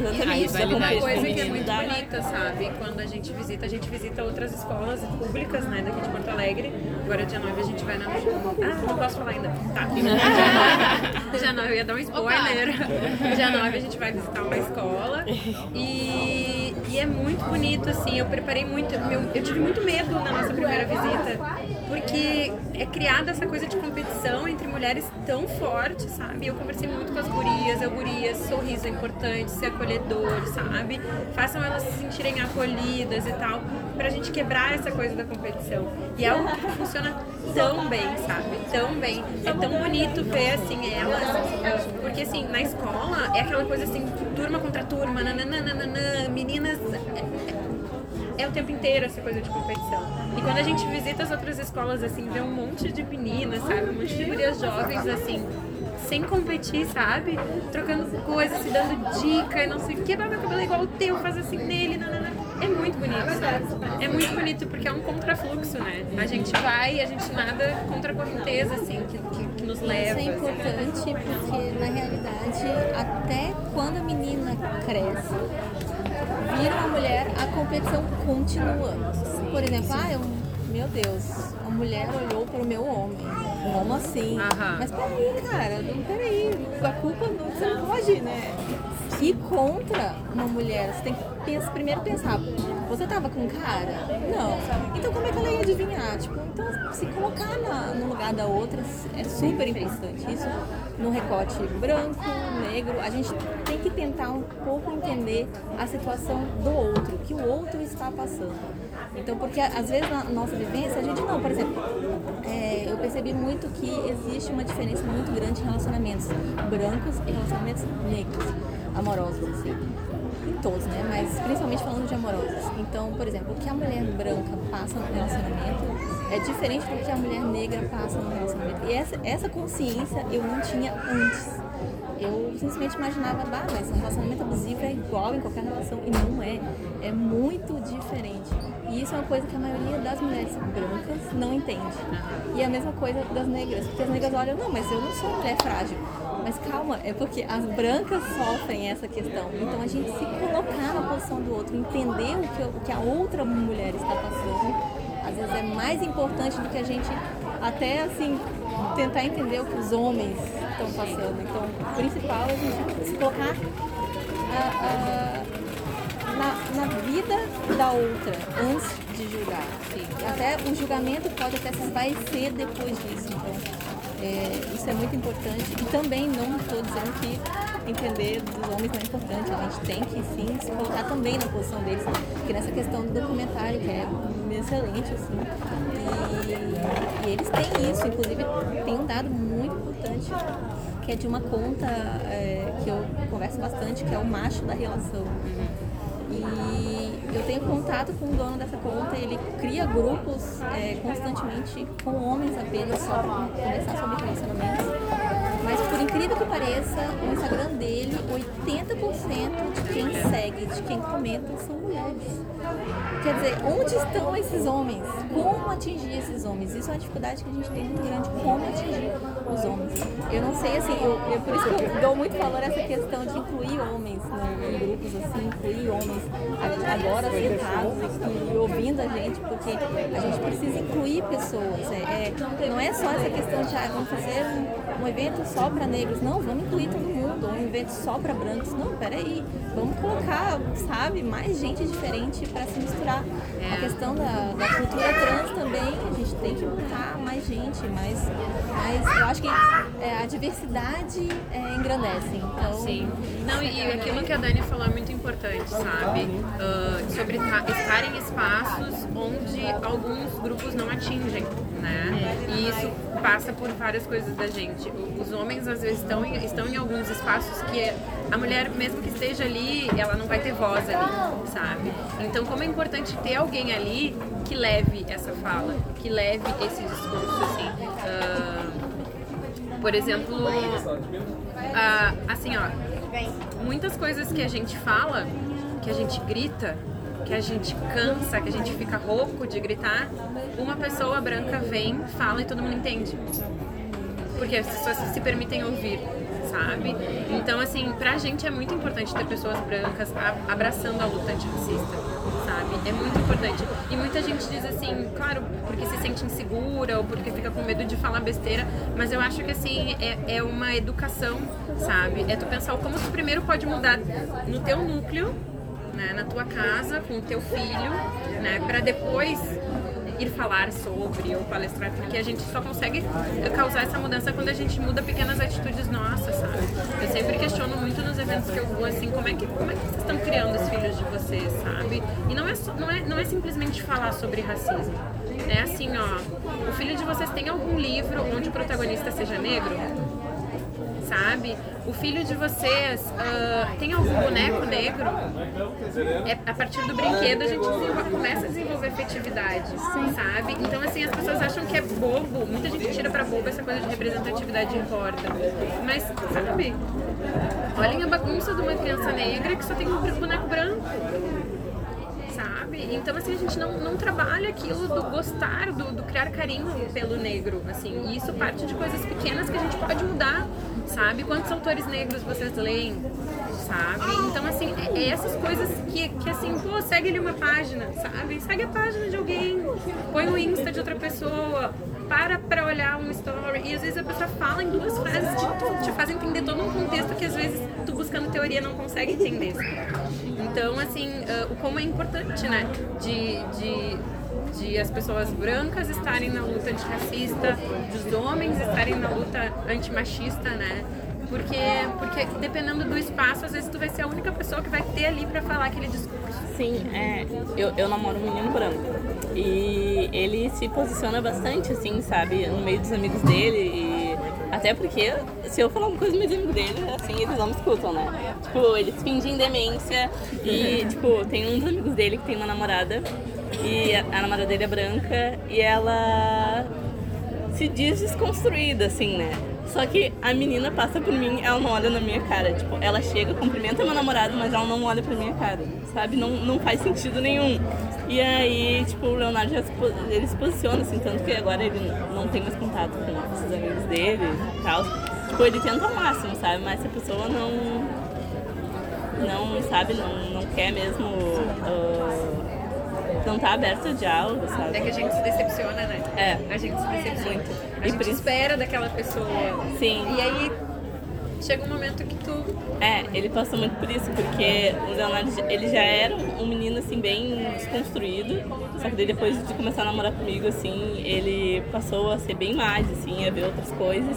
Exatamente. da Uma coisa que é muito competitividade. bonita, sabe? Quando a gente visita, a gente visita outras escolas públicas, né, daqui de Porto Alegre. Agora dia 9 a gente vai na. Ah, não posso falar ainda. Tá. <laughs> <laughs> dia 9 eu ia dar um spoiler. Dia 9 a gente vai visitar uma escola. E, e é muito bonito, assim. Eu preparei muito. eu tive muito medo na nossa primeira visita. Porque é criada essa coisa de competição entre mulheres tão forte, sabe? Eu conversei muito com as gurias, eu gurias, sorriso é importante, ser acolhedor, sabe? Façam elas se sentirem acolhidas e tal, pra gente quebrar essa coisa da competição. E é algo que funciona tão bem, sabe? Tão bem. É tão bonito ver, assim, elas, porque assim, na escola é aquela coisa assim, turma contra turma, nananana, meninas. É o tempo inteiro essa coisa de competição. E quando a gente visita as outras escolas, assim, vê um monte de meninas, sabe? Um monte de gurias jovens, assim, sem competir, sabe? Trocando coisas, se dando dica e não sei o que. Meu cabelo é igual o teu, faz assim nele, nanana. É muito bonito, sabe? É muito bonito porque é um contrafluxo, né? A gente vai e a gente nada contra a correnteza, assim, que, que, que nos leva. Isso é assim. importante porque, na realidade, até quando a menina cresce, vira uma mulher, a competição continua. Por exemplo, ah, eu, meu Deus, a mulher olhou para o meu homem. Como assim? Aham. Mas peraí, cara, não, peraí, a culpa não, você não pode, né? Ir contra uma mulher, você tem que pensar, primeiro pensar, você tava com cara? Não. Então como é que ela ia adivinhar? Tipo, então se colocar na- no lugar da outra é super importante. Isso no recorte branco, negro, a gente tem que tentar um pouco entender a situação do outro, que o outro está passando. Então, porque às vezes na nossa vivência, a gente não, por exemplo, é, eu percebi muito que existe uma diferença muito grande em relacionamentos brancos e relacionamentos negros, amorosos, assim. Em todos, né? Mas principalmente falando de amorosos. Então, por exemplo, o que a mulher branca passa no relacionamento é diferente do que a mulher negra passa no relacionamento. E essa, essa consciência eu não tinha antes. eu simplesmente imaginava, bah, mas um relacionamento abusivo é igual em qualquer relação. E não é. É muito diferente. E isso é uma coisa que a maioria das mulheres brancas não entende. E é a mesma coisa das negras. Porque as negras olham, não, mas eu não sou mulher frágil. Mas calma, é porque as brancas sofrem essa questão. Então a gente se colocar na posição do outro, entender o que, o que a outra mulher está passando, às vezes é mais importante do que a gente até assim tentar entender o que os homens estão passando. Então, o principal é a gente se colocar ah, ah, na, na vida da outra antes de julgar. Até o julgamento pode até se esvaecer depois disso. Então, é, isso é muito importante. E também não estou dizendo que entender dos homens não é importante. A gente tem que sim se colocar também na posição deles. Porque nessa questão do documentário, que é excelente, assim. E, e eles têm isso, inclusive tem um dado muito importante que é de uma conta é, que eu converso bastante, que é o macho da relação. E eu tenho contato com o dono dessa conta, ele cria grupos é, constantemente com homens apenas só para conversar sobre relacionamentos. Mas por incrível que pareça, o Instagram dele, 80% de quem segue, de quem comenta, são mulheres. Quer dizer, onde estão esses homens? Como atingir esses homens? Isso é uma dificuldade que a gente tem muito grande, como atingir os homens. Eu não sei, assim, eu, eu por isso que eu dou muito valor a essa questão de incluir homens né, em grupos, assim, incluir homens agora sentados e, ouvindo a gente, porque a gente precisa incluir pessoas. É, é, não é só essa questão de, ah, vamos fazer um, um evento só para negros, não, vamos incluir todo mundo, evento só para brancos, não, peraí, vamos colocar, sabe, mais gente diferente para se misturar. A questão da, da, cultura trans também, a gente tem que botar mais gente, mais, mais eu acho que é, a diversidade é, engrandece. Então, Sim. Não, e aquilo que a Dani falou é muito importante, sabe? Uh, sobre estar em espaços onde alguns grupos não atingem, né? E isso passa por várias coisas da gente. Os homens às vezes estão em, estão em alguns espaços que a mulher, mesmo que esteja ali, ela não vai ter voz ali, sabe? Então, como é importante ter alguém ali que leve essa fala, que leve esse discurso, assim. Uh, por exemplo, uh, assim, ó, muitas coisas que a gente fala, que a gente grita, que a gente cansa, que a gente fica rouco de gritar, uma pessoa branca vem, fala e todo mundo entende. Porque as pessoas se permitem ouvir, sabe? Então, assim, pra gente é muito importante ter pessoas brancas abraçando a luta antirracista, sabe? É muito importante. E muita gente diz assim, claro, porque se sente insegura ou porque fica com medo de falar besteira, mas eu acho que, assim, é, é uma educação, sabe? É tu pensar como tu primeiro pode mudar no teu núcleo né, na tua casa com o teu filho, né, para depois ir falar sobre ou palestrar, porque a gente só consegue causar essa mudança quando a gente muda pequenas atitudes nossas, sabe? Eu sempre questiono muito nos eventos que eu vou assim, como é que como é que vocês estão criando os filhos de vocês, sabe? E não é não é não é simplesmente falar sobre racismo. É assim, ó, o filho de vocês tem algum livro onde o protagonista seja negro? Sabe? O filho de vocês uh, tem algum boneco negro? É, a partir do brinquedo a gente começa a desenvolver afetividade, sabe? Então, assim, as pessoas acham que é bobo. Muita gente tira pra bobo essa coisa de representatividade importa. Mas, sabe? Olhem a bagunça de uma criança negra que só tem um boneco branco sabe? Então, assim, a gente não, não trabalha aquilo do gostar, do, do criar carinho pelo negro, assim. E isso parte de coisas pequenas que a gente pode mudar sabe? Quantos autores negros vocês leem, sabe? Então, assim, é, é essas coisas que, que, assim, pô, segue ali uma página, sabe? Segue a página de alguém, põe o Insta de outra pessoa, para pra olhar um story. E às vezes a pessoa fala em duas frases te faz entender todo um contexto que às vezes tu buscando teoria não consegue entender. Então, assim, uh, o como é importante, né? de, de de as pessoas brancas estarem na luta antirracista, dos homens estarem na luta antimachista, né? Porque, porque dependendo do espaço, às vezes tu vai ser a única pessoa que vai ter ali para falar aquele discurso. Sim, é, eu, eu namoro um menino branco e ele se posiciona bastante, assim, sabe, no meio dos amigos dele e até porque se eu falar uma coisa meus amigos dele, assim, eles não me escutam, né? Tipo, eles fingem demência e, tipo, tem um dos amigos dele que tem uma namorada e a, namorada dele é branca e ela se diz desconstruída, assim, né? Só que a menina passa por mim, ela não olha na minha cara. Tipo, ela chega, cumprimenta meu namorado, mas ela não olha pra minha cara, sabe? Não, não faz sentido nenhum. E aí, tipo, o Leonardo já se, ele se posiciona, assim, tanto que agora ele não tem mais contato com esses amigos dele e tal. Tipo, ele tenta ao máximo, sabe? Mas se a pessoa não. Não, sabe, não, não quer mesmo. ah, não tá aberta ao diálogo, sabe? É que a gente se decepciona, né? É. A gente se decepciona. Muito. A E gente isso- espera daquela pessoa. Sim. E aí chega um momento que tu. É, ele passou muito por isso, porque o Leonardo, ele já era um menino, assim, bem desconstruído, só que daí depois de começar a namorar comigo, assim, ele passou a ser bem mais, assim, a ver outras coisas,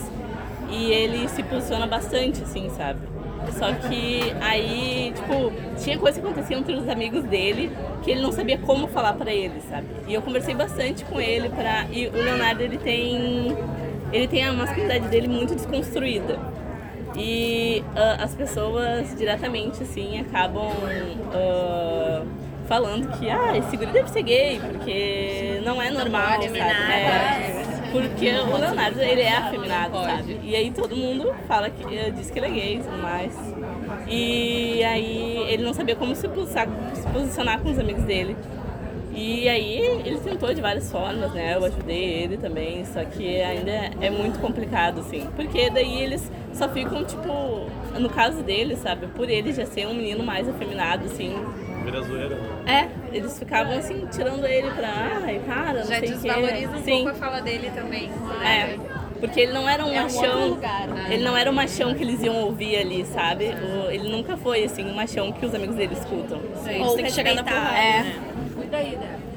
e ele se posiciona bastante, assim, sabe? Só que aí, tipo, tinha coisa que acontecia entre os amigos dele que ele não sabia como falar pra ele, sabe? E eu conversei bastante com ele pra... E o Leonardo, ele tem... Ele tem a masculinidade dele muito desconstruída. E ah, as pessoas diretamente, assim, acabam ah, falando que, ah, esse guri deve ser gay, porque não é normal, sabe? É, porque o Leonardo, ele é afeminado, sabe? E aí todo mundo fala que, eh, diz que ele é gay e tudo mais. E aí ele não sabia como se posicionar, se posicionar com os amigos dele. E aí ele tentou de várias formas, né? Eu ajudei ele também, só que ainda é muito complicado, assim. Porque daí eles só ficam, tipo, no caso dele, sabe? Por ele já ser um menino mais afeminado, assim. Vira zoeira. É, eles ficavam assim, tirando ele pra, ai, cara, não Já sei desvaloriza um Sim. pouco a fala dele também. É, porque ele não era um É um machão. lugar, né? Ele não era um machão que eles iam ouvir ali, sabe? O- ele nunca foi assim um machão que os amigos dele escutam. Ou tem que chegar na porrada. É.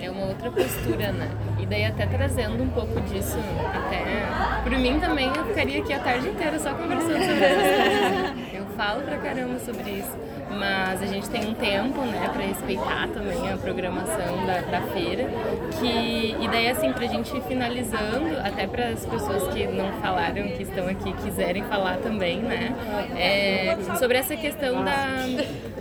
É uma outra postura, né? E daí até trazendo um pouco disso, até por mim também eu ficaria aqui a tarde inteira só conversando sobre essas coisas. Eu falo pra caramba sobre isso. Mas a gente tem um tempo, né, pra respeitar também a programação da, da feira. Que, e daí, assim, pra gente ir finalizando, até para as pessoas que não falaram, que estão aqui, quiserem falar também, né, é, sobre essa questão da,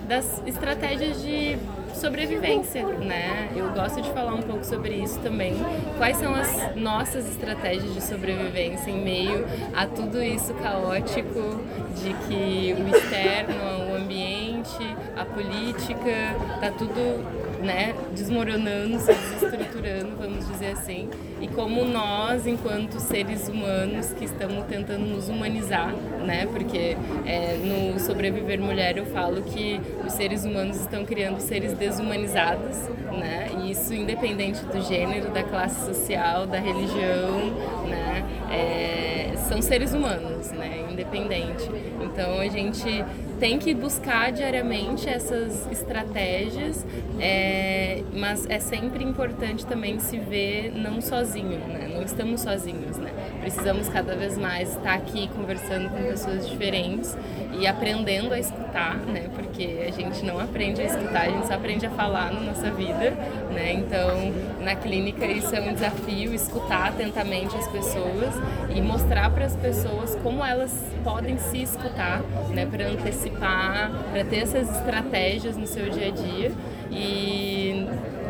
das estratégias de sobrevivência, né? Eu gosto de falar um pouco sobre isso também. Quais são as nossas estratégias de sobrevivência em meio a tudo isso caótico de que o externo, o ambiente, a política, tá tudo né, desmoronando, se desestruturando, vamos dizer assim, e como nós, enquanto seres humanos que estamos tentando nos humanizar, né, porque é, no Sobreviver Mulher eu falo que os seres humanos estão criando seres desumanizados, né, e isso independente do gênero, da classe social, da religião, né, é, são seres humanos, né, independente. Então a gente tem que buscar diariamente essas estratégias, é, mas é sempre importante também se ver não sozinho, né? Não estamos sozinhos, né? Precisamos cada vez mais estar aqui conversando com pessoas diferentes e aprendendo a escutar, né? Porque a gente não aprende a escutar, a gente só aprende a falar na nossa vida, né? Então, na clínica isso é um desafio, escutar atentamente as pessoas e mostrar para as pessoas como elas podem se escutar, né? Para antecipar, para ter essas estratégias no seu dia a dia e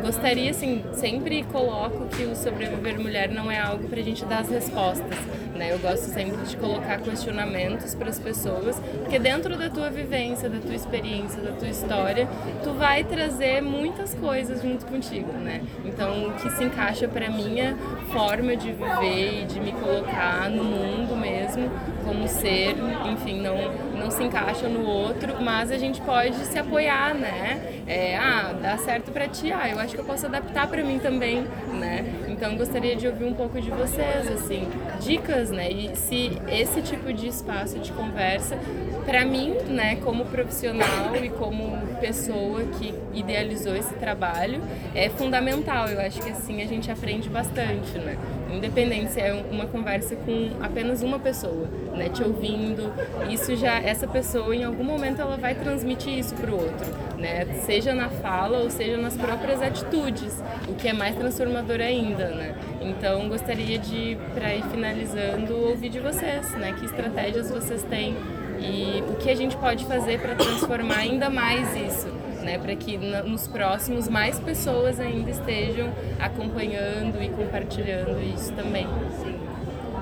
gostaria, assim, sempre coloco que o sobreviver mulher não é algo para a gente dar as respostas, né? Eu gosto sempre de colocar questionamentos para as pessoas, porque dentro da tua vivência, da tua experiência, da tua história, tu vai trazer muitas coisas junto contigo, né? Então, o que se encaixa para minha forma de viver e de me colocar no mundo mesmo como ser, enfim, não não se encaixa no outro, mas a gente pode se apoiar, né? É, ah, dá certo para ti, ah, eu acho que eu posso adaptar para mim também, né? Então gostaria de ouvir um pouco de vocês, assim, dicas, né? E se esse tipo de espaço de conversa, para mim, né, como profissional e como pessoa que idealizou esse trabalho, é fundamental. Eu acho que assim a gente aprende bastante, né? Independente se é uma conversa com apenas uma pessoa, né, te ouvindo, isso já essa pessoa em algum momento ela vai transmitir isso para o outro, né? Seja na fala ou seja nas próprias atitudes, o que é mais transformador ainda, né? Então gostaria de para ir finalizando ouvir de vocês, né? Que estratégias vocês têm e o que a gente pode fazer para transformar ainda mais isso, né, para que nos próximos mais pessoas ainda estejam acompanhando e compartilhando isso também.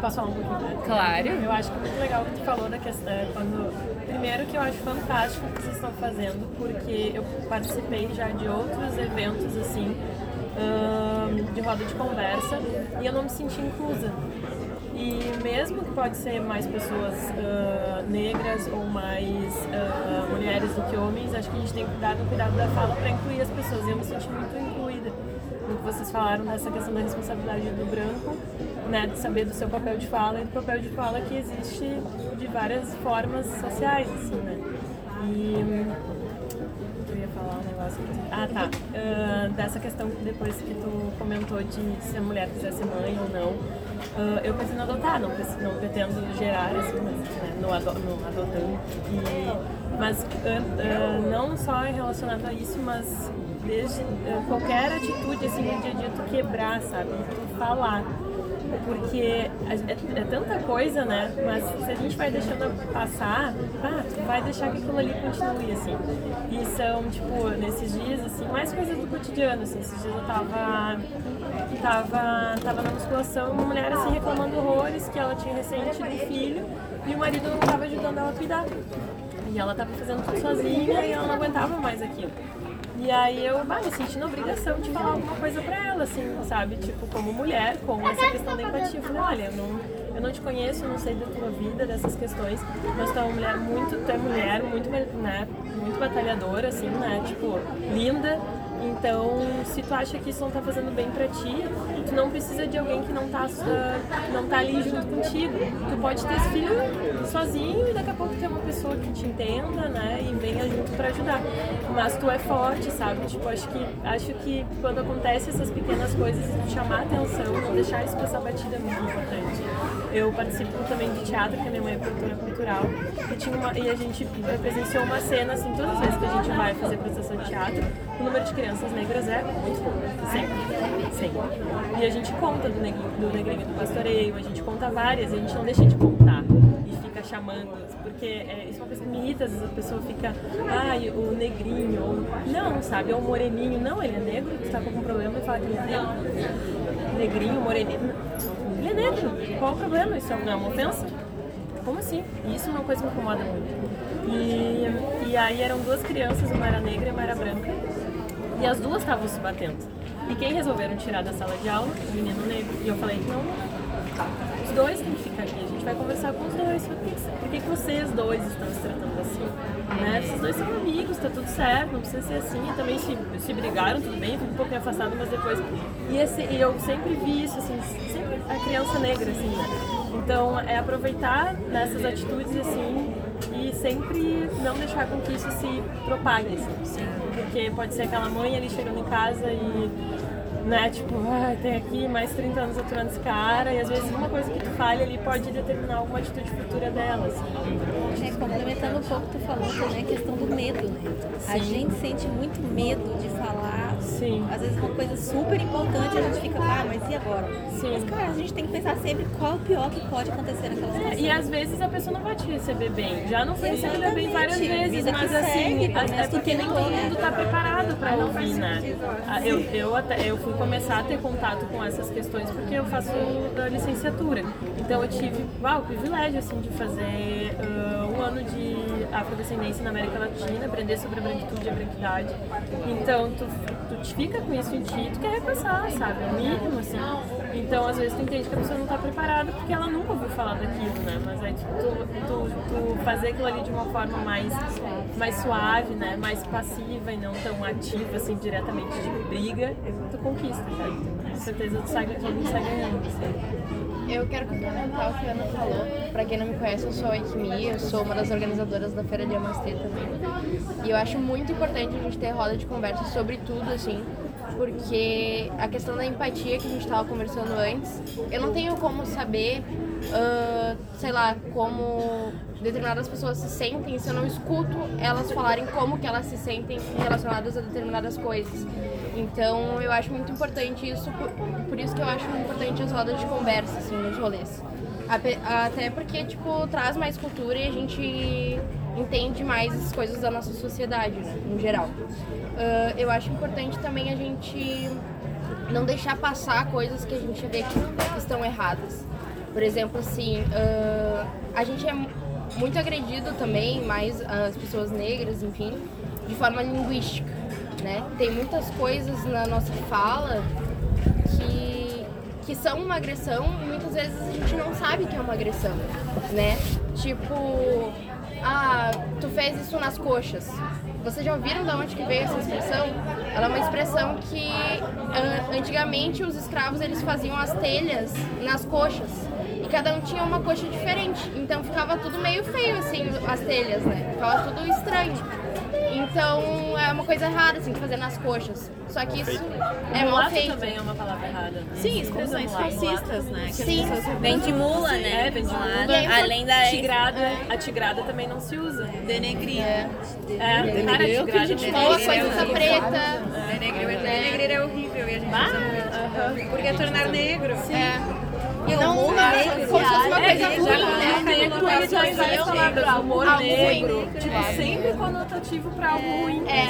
Posso falar um pouquinho? Claro. Eu acho que é muito legal o que tu falou da questão. é, Quando, primeiro que eu acho fantástico o que vocês estão fazendo, porque eu participei já de outros eventos assim, de roda de conversa, e eu não me senti inclusa. E mesmo que pode ser mais pessoas ah, negras ou mais ah, mulheres do que homens, acho que a gente tem que cuidar do cuidado da fala para incluir as pessoas. Eu me senti muito incluída no que vocês falaram dessa questão da responsabilidade do branco, né, de saber do seu papel de fala e do papel de fala que existe de várias formas sociais, assim, né. E eu ia falar um negócio aqui. Ah, tá. Ah, dessa questão que depois que tu comentou de se a mulher quiser ser mãe ou não. Ah, eu pretendo adotar, não, não pretendo gerar, assim, mas né, no, ado no adotando. E, mas ah, ah, não só relacionado a isso, mas desde qualquer atitude assim no dia a dia tu quebrar, sabe? Tu falar porque é, é tanta coisa, né? Mas se a gente vai deixando passar, ah, vai deixar que aquilo ali continue, assim. E são, tipo, nesses dias, assim, mais coisas do cotidiano, assim. Esses dias eu tava, tava, tava na musculação uma mulher, assim, reclamando horrores que ela tinha recém tido filho e o marido não tava ajudando ela a cuidar. E ela tava fazendo tudo sozinha e ela não aguentava mais aquilo. E aí eu bah, me senti na obrigação de falar alguma coisa pra ela, assim, sabe? Tipo, como mulher, com essa questão da empatia. Eu falei, olha, eu não, eu não te conheço, não sei da tua vida, dessas questões, mas tu é uma mulher muito, tu é mulher, muito, né, muito batalhadora, assim, né? Tipo, linda. Então, se tu acha que isso não tá fazendo bem pra ti, tu não precisa de alguém que não tá, ah, não tá ali junto contigo. Tu pode ter esse filho sozinho e daqui a pouco ter uma pessoa que te entenda, né, e venha junto pra ajudar. Mas tu é forte, sabe? Tipo, acho que acho que quando acontece essas pequenas coisas, tu chamar atenção, não deixar isso passar batida é muito importante. Eu participo também de teatro, que a minha mãe é produtora cultural, e, tinha uma, e a gente presenciou uma cena, assim, todas as vezes que a gente vai fazer apresentação de teatro, o número de crianças negras é muito pouco, sempre, sempre. E a gente conta do negrinho, do negrinho do pastoreio, a gente conta várias, e a gente não deixa de contar e fica chamando, porque é, isso é uma coisa que me irrita, às vezes a pessoa fica, ai, o negrinho, ou, não, sabe, é o moreninho, não, ele é negro, tu tá com algum problema e fala que ele é negro, negrinho, moreninho, ele é negro, qual o problema? Isso não é uma ofensa? Como assim? E isso é uma coisa que me incomoda muito. E, e aí eram duas crianças, uma era negra e uma era branca, e as duas estavam se batendo. E quem resolveram tirar da sala de aula? O menino negro. E eu falei, não, os dois têm que ficar aqui, a gente vai conversar com os dois. Por que, por que, vocês dois estão se tratando assim? Né? Dois são amigos, tá tudo certo, não precisa ser assim. E também se, se brigaram, tudo bem, fico um pouquinho afastado, mas depois. E, esse, e eu sempre vi isso, assim, a criança negra, assim, né? Então é aproveitar nessas atitudes, assim, e sempre não deixar com que isso se propague, assim. Porque pode ser aquela mãe ali chegando em casa e né? Tipo, ai, tem aqui mais 30 anos aturando esse cara, e às vezes uma coisa que tu falha ali pode determinar alguma atitude futura dela, assim. É, complementando um pouco o que tu falou também, a questão do medo, né? A Sim. gente sente muito medo de falar. Sim. Às vezes uma coisa super importante, a gente fica, ah, mas e agora? Sim. Mas, cara, a gente tem que pensar sempre qual é o pior que pode acontecer naquela situação. É, e às vezes a pessoa não vai te receber bem. Já não foi recebida bem várias vezes, mas assim, segue, é porque nem todo né? mundo tá preparado pra ouvir, né? Ah, Eu, eu, até, eu fui começar a ter contato com essas questões porque eu faço da licenciatura. Então eu tive uau, o privilégio assim, de fazer ah, um ano de afrodescendência na América Latina, aprender sobre a branquitude e a branquidade. Então tu, tu te fica com isso em ti, tu quer repassar, sabe? É o mínimo, assim. Então às vezes tu entende que a pessoa não tá preparada porque ela nunca ouviu falar daquilo, né? Mas aí tu, tu, tu fazer aquilo ali de uma forma mais, mais suave, né? Mais passiva e não tão ativa, assim, diretamente de briga, tu conquista, cara. Com certeza tu sai, todo mundo sai ganhando, assim. Eu quero complementar o que a Ana falou. Pra quem não me conhece, eu sou a Ikmi, eu sou uma das organizadoras da Feira de Amastê também. E eu acho muito importante a gente ter roda de conversa sobre tudo, assim, porque a questão da empatia que a gente estava conversando antes, eu não tenho como saber, ah, sei lá, como determinadas pessoas se sentem se eu não escuto elas falarem como que elas se sentem relacionadas a determinadas coisas. Então eu acho muito importante isso, por, por isso que eu acho importante as rodas de conversa, assim, nos rolês. Até porque, tipo, traz mais cultura e a gente entende mais as coisas da nossa sociedade, né, no geral. Ah, eu acho importante também a gente não deixar passar coisas que a gente vê que estão erradas. Por exemplo, assim, ah, a gente é muito agredido também, mais as pessoas negras, enfim, de forma linguística, né? Tem muitas coisas na nossa fala que, que são uma agressão e muitas vezes a gente não sabe que é uma agressão, né? Tipo, ah, tu fez isso nas coxas. Vocês já ouviram de onde que veio essa expressão? Ela é uma expressão que antigamente os escravos eles faziam as telhas nas coxas e cada um tinha uma coxa diferente. Então ficava tudo meio feio assim as telhas, né? Ficava tudo estranho. Então é uma coisa errada assim fazer nas coxas. Só que isso é mal Mulato feito. também é uma palavra errada. né? Sim, expressões racistas, né? Que as Sim. pessoas Vem de mula, né? É, vem de mula. Além da. Tigrada, a tigrada também não se usa. denegrir. É, Denegrir cara, é o que a tigrada gente é Ou a horrível. coisa preta. Denegrir, denegrir é horrível e a gente usa muito. Porque é tornar negro. É. E não não uma, negro. como se fosse uma É, coisa já ruim, né? negativas. humor negro, tipo, sempre conotativo pra algo ruim. É.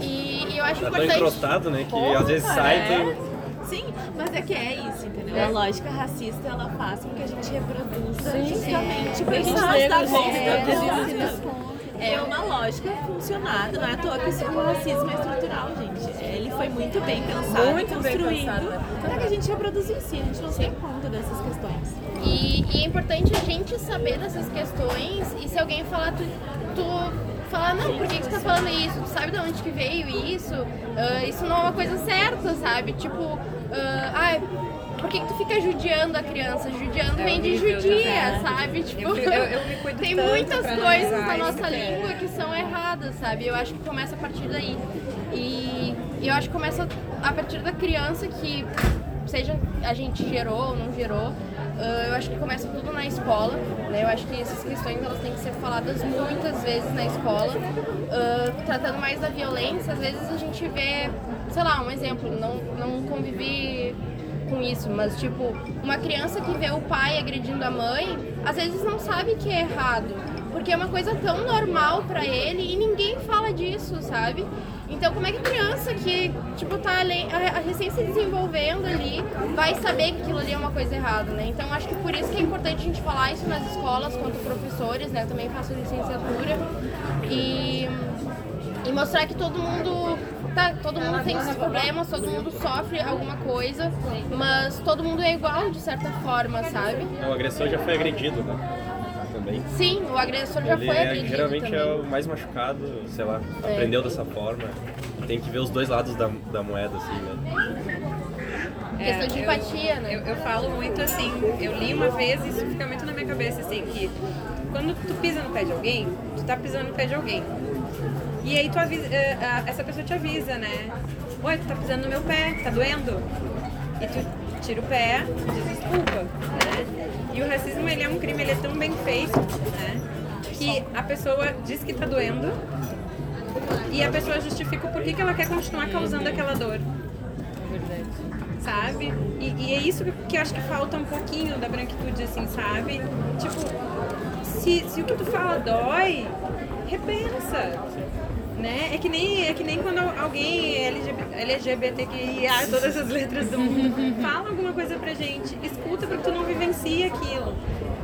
E, e eu acho Tá tão importante. encrostado, né? Que às vezes sai é. do. Sim, mas é que é isso, entendeu? A lógica racista, ela faz com que a gente reproduza justamente pra gente conta reproduzidas. disso. É uma lógica funcionada, não é à toa que esse racismo é estrutural, gente. É, muito bem pensado, Muito bem construído para que a gente reproduzisse, a gente não se dê conta dessas questões. E, e é importante a gente saber dessas questões e se alguém falar, tu, tu falar, não, por que, que tu tá falando isso? Tu sabe de onde que veio isso? Ah, isso não é uma coisa certa, sabe? Tipo, ah, ai, por que, que tu fica judiando a criança? Judiando vem de judia, né? sabe? Tipo, Eu- eu- eu me cuido tem tanto muitas coisas na nossa cara. língua que são erradas, sabe? Eu acho que começa a partir daí. E, eu acho que começa a partir da criança que, seja a gente gerou ou não gerou, eu acho que começa tudo na escola, né? Eu acho que essas questões elas têm que ser faladas muitas vezes na escola, Ah, tratando mais da violência. Às vezes a gente vê, sei lá, um exemplo, não, não convivi com isso, mas tipo, uma criança que vê o pai agredindo a mãe, às vezes não sabe que é errado, porque é uma coisa tão normal pra ele e ninguém fala disso, sabe? Então, como é que a criança que, tipo, tá além, a, a recém se desenvolvendo ali, vai saber que aquilo ali é uma coisa errada, né? Então, acho que por isso que é importante a gente falar isso nas escolas, quanto professores, né? Eu também faço licenciatura e, e mostrar que todo mundo tá, todo mundo tem seus problemas, todo mundo sofre alguma coisa, mas todo mundo é igual de certa forma, sabe? O agressor já foi agredido, né? Também. Sim, o agressor já Ele foi é, agredido geralmente também. é o mais machucado, sei lá, É. aprendeu dessa forma. Tem que ver os dois lados da, da moeda, assim, né? Questão de eu- empatia, né? Eu, eu falo muito assim, eu li uma vez e isso fica muito na minha cabeça, assim, que quando tu pisa no pé de alguém, tu tá pisando no pé de alguém. E aí tu avisa, eh, a- essa pessoa te avisa, né? Oi, tu tá pisando no meu pé, tá doendo? E tu tira o pé, diz desculpa, né? E o racismo, ele é um crime, ele é tão bem feito, né? Que a pessoa diz que tá doendo e a pessoa justifica o porquê que ela quer continuar causando aquela dor sabe? E, e é isso que, eu acho que falta um pouquinho da branquitude, assim, sabe? Tipo, se, se o que tu fala dói, repensa. Né? É, que nem, é que nem quando alguém LGBT, LGBTQIA, todas as letras do mundo, fala alguma coisa pra gente, escuta porque tu não vivencia aquilo.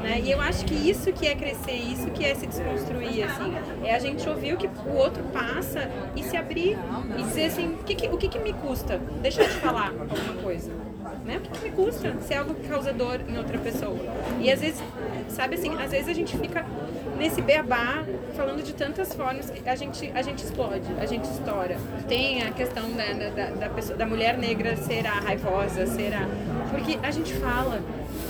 Né? E eu acho que isso que é crescer, isso que é se desconstruir, assim, é a gente ouvir o que o outro passa e se abrir e dizer assim, o que, que- o que, que me custa deixar de falar alguma coisa? Né? O que, que me custa se é algo que causa dor em outra pessoa? E às vezes, sabe assim, às vezes a gente fica nesse beabá falando de tantas formas que a gente, a gente explode, a gente estoura. Tem a questão da, da, da, da pessoa, da mulher negra ser a raivosa, ser a... Porque a gente fala,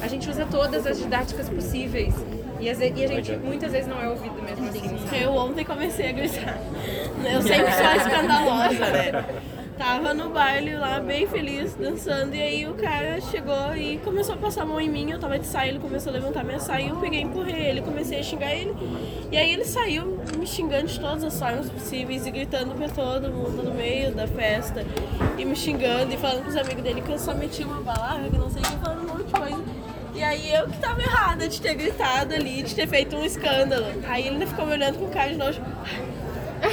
a gente usa todas as didáticas possíveis. E, ve- e a gente muitas vezes não é ouvido mesmo assim. sabe? Eu ontem comecei a gritar. Eu sempre sou escandalosa, né? <laughs> Tava no baile lá, bem feliz, dançando, e aí o cara chegou e começou a passar a mão em mim, eu tava de saia, ele começou a levantar minha saia, eu peguei e empurrei ele, comecei a xingar ele. E aí ele saiu me xingando de todas as formas possíveis e gritando pra todo mundo no meio da festa. E me xingando e falando pros amigos dele que eu só meti uma bala, que não sei o que, falando um monte de coisa. E aí eu que tava errada de ter gritado ali, de ter feito um escândalo. Aí ele ficou me olhando com cara de nojo.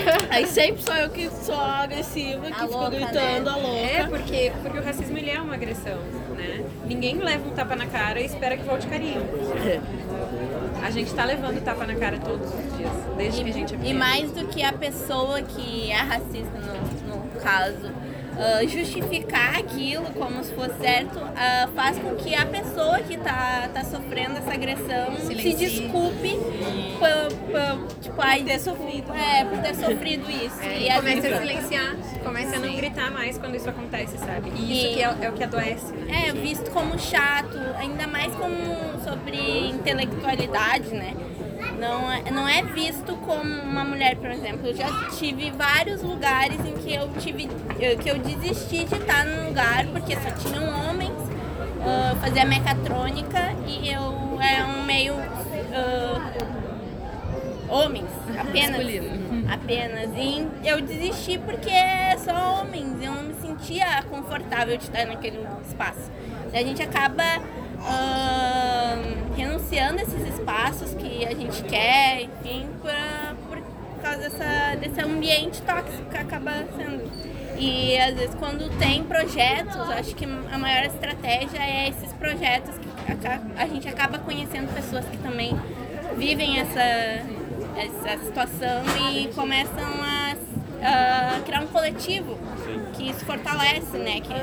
<laughs> Aí sempre sou eu que sou agressiva, que A fico louca, gritando, né? a louca. É, porque, porque o racismo ele é uma agressão, né? Ninguém leva um tapa na cara e espera que volte carinho. A gente tá levando tapa na cara todos os dias, desde que a gente é E mais do que a pessoa que é racista, no, no caso, ah, justificar aquilo como se fosse certo, ah, faz com que a pessoa que tá, tá sofrendo essa agressão se Silencie. desculpe por, por, tipo, ai, ter sofrido. É, por ter sofrido isso. É, E e vezes- a silenciar, comece a não gritar mais quando isso acontece, sabe? E E- isso que é, é o que adoece. É, visto como chato, ainda mais como sobre intelectualidade, né? Não é, não é visto como uma mulher, por exemplo. Eu já tive vários lugares em que eu tive eu- que eu desisti de estar num lugar porque só tinham homens, ah, fazia mecatrônica e eu era um meio ah, homens, apenas. Apenas. E eu desisti porque é só homens. Eu não me sentia confortável de estar naquele espaço. A gente acaba renunciando a esses espaços que a gente quer, enfim, pra, por causa dessa, desse ambiente tóxico que acaba sendo. E às vezes quando tem projetos, acho que a maior estratégia é esses projetos que a gente acaba conhecendo pessoas que também vivem essa, essa situação e começam a, a criar um coletivo que isso fortalece, né? Que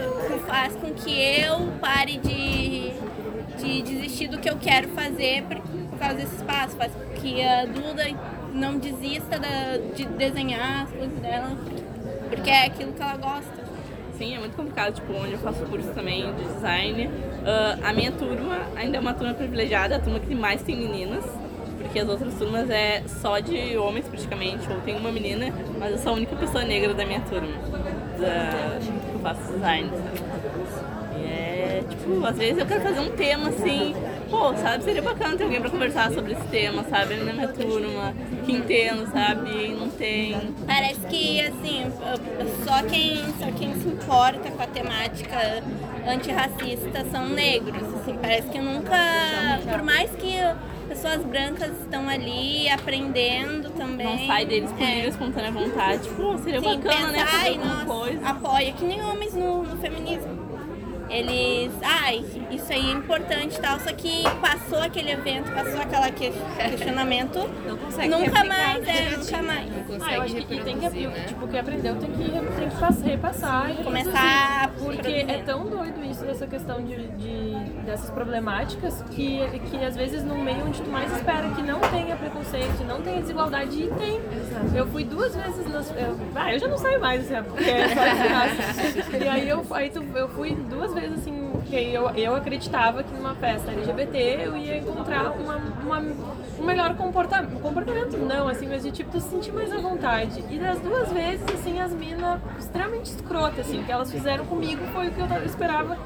faz com que eu pare de, de desistir do que eu quero fazer por, causa desse espaço. Faz que a Duda não desista da- de desenhar as coisas dela, porque é aquilo que ela gosta. Sim, é muito complicado, tipo, onde eu faço curso também de design. Ah, a minha turma ainda é uma turma privilegiada, a turma que mais tem meninas, porque as outras turmas é só de homens praticamente, ou tem uma menina, mas eu sou a única pessoa negra da minha turma, da, que eu faço design, sabe? É, tipo, às vezes eu quero fazer um tema assim, pô, sabe, seria bacana ter alguém pra conversar sobre esse tema, sabe, na minha turma, que entenda, sabe, não tem. Parece que, assim, só quem, só quem se importa com a temática antirracista são negros. Assim, parece que nunca, por mais que pessoas brancas estão ali aprendendo também. Não sai deles por É. livre, espontânea vontade. Pô, seria Sim, bacana, né? pensar, Fazer ai, alguma nossa, coisa. apoia, que nem homens no, no feminismo. Eles, ai, isso aí é importante e tal, só que passou aquele evento, passou aquele que- questionamento, Não consegue nunca replicar mais, é, nunca mais. Não Ah, eu acho que e tem que, né? tipo, o que aprendeu tem que, tem que pass- repassar e Começar a. Porque é tão doido isso, dessa questão de, de- dessas problemáticas, que, que às vezes no meio onde tu mais espera que não tenha preconceito, não tenha desigualdade, e tem. Eu fui duas vezes nas. Eu, ah, eu já não saio mais, assim, porque é só <laughs> e aí eu, aí tu, eu fui duas vezes assim, que eu, eu acreditava que numa festa LGBT eu ia encontrar uma, uma, um melhor comportamento. Comportamento não, assim, mas de tipo, tu se sentir mais à vontade. E das duas vezes, assim, as minas extremamente escrotas, assim, que elas fizeram comigo foi o que eu esperava.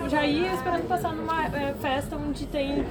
Eu já ia esperando passar numa eh, festa onde tem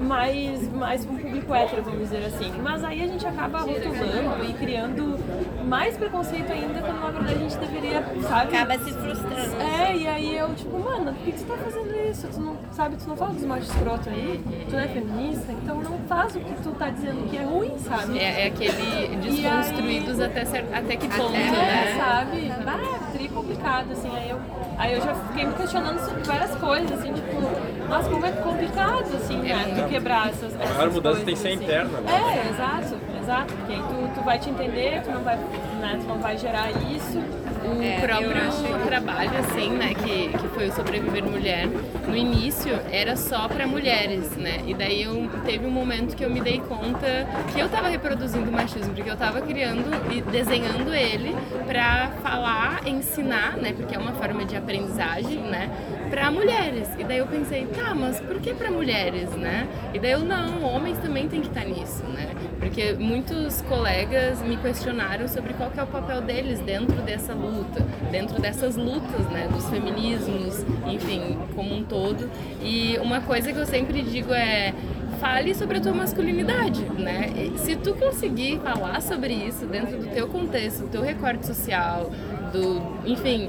mais, mais um público hétero, vamos dizer assim. Mas aí a gente acaba rotulando e criando mais preconceito ainda, quando na verdade a gente deveria, sabe? Acaba se frustrando. É, e aí eu, tipo, mano, por que tu tá fazendo isso? Tu não, sabe, tu não fala dos machos escroto aí, tu não é feminista, então não faz o que tu tá dizendo que é ruim, sabe? É, é aquele desconstruídos até, cer- até que ponto, É, né? sabe? Ah, é tri complicado, assim. Aí eu, aí eu já fiquei me questionando sobre várias coisas, assim, tipo, nossa, como é complicado, assim, né? Tu quebrar essas, essas maior mudança coisas, tem que ser assim. interna, né? É, exato, exato. Porque aí tu, tu vai te entender, tu não vai, né, tu não vai gerar isso. O É, próprio trabalho, assim, né, que, que foi o Sobreviver Mulher, no início era só para mulheres, né? E daí eu, teve um momento que eu me dei conta que eu tava reproduzindo o machismo, porque eu tava criando e desenhando ele para falar, ensinar, né? Porque é uma forma de aprendizagem, né? Para mulheres. E daí eu pensei, tá, mas por que para mulheres, né? E daí eu, não, homens também tem que estar nisso, né? Porque muitos colegas me questionaram sobre qual que é o papel deles dentro dessa luta, dentro dessas lutas, né, dos feminismos, enfim, como um todo. E uma coisa que eu sempre digo é fale sobre a tua masculinidade, né? E Se tu conseguir falar sobre isso dentro do teu contexto, do teu recorte social, do enfim,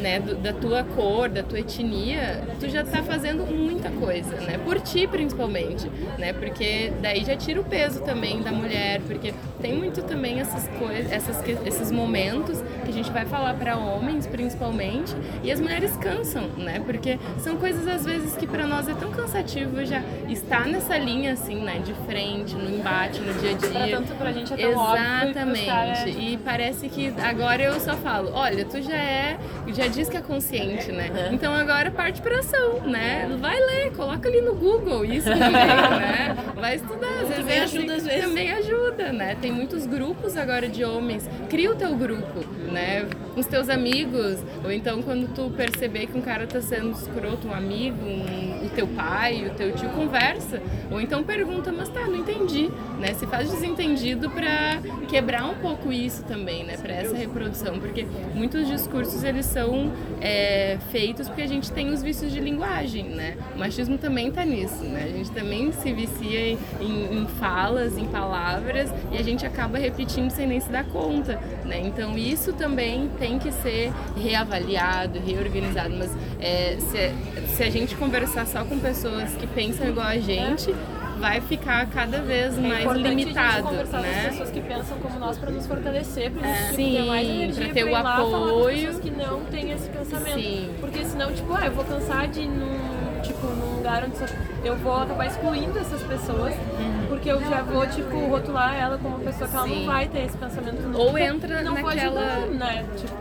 né, do, da tua cor, da tua etnia, tu já tá fazendo muita coisa, né? Por ti principalmente, né? Porque daí já tira o peso também da mulher, porque tem muito também essas coisas, essas, esses momentos que a gente vai falar para homens principalmente, e as mulheres cansam, né? Porque são coisas às vezes que para nós é tão cansativo já estar nessa linha assim, né, de frente, no embate, no dia a dia. Pra tanto pra gente é tão Exatamente. óbvio, e E parece que agora eu só falo, olha, tu já é, já diz que é consciente, né? Então agora parte pra ação, né? Vai ler, coloca ali no Google isso também, <laughs> né? Vai estudar, às vezes Também é ajuda, às vezes. Também ajuda, né? Tem muitos grupos agora de homens. Cria o teu grupo, né? Com os teus amigos, ou então quando tu perceber que um cara tá sendo escroto, um amigo, um- o teu pai, o teu tio, conversa. Ou então pergunta, mas tá, não entendi, né? Se faz desentendido pra quebrar um pouco isso também, né? Pra essa reprodução, porque muitos discursos eles são é, feitos porque a gente tem os vícios de linguagem, né? O machismo também tá nisso, né? A gente também se vicia em, em- em falas, em palavras e a gente acaba repetindo sem nem se dar conta, né? Então isso também tem que ser reavaliado, reorganizado, mas é, se, se a gente conversar só com pessoas que pensam igual a gente, vai ficar cada vez É mais limitado, conversar com né? as pessoas que pensam como nós para nos fortalecer, pra gente tipo, Sim, ter mais energia pra ter o com apoio. pessoas que não têm esse pensamento. Sim. Porque senão, tipo, ah, eu vou cansar de ir num, tipo, num lugar onde só- eu vou acabar excluindo essas pessoas, porque eu já vou, tipo, rotular ela como uma pessoa que ela Uhum. Sim. não vai ter esse pensamento nunca. Ou entra não naquela- ajudar, né? Tipo,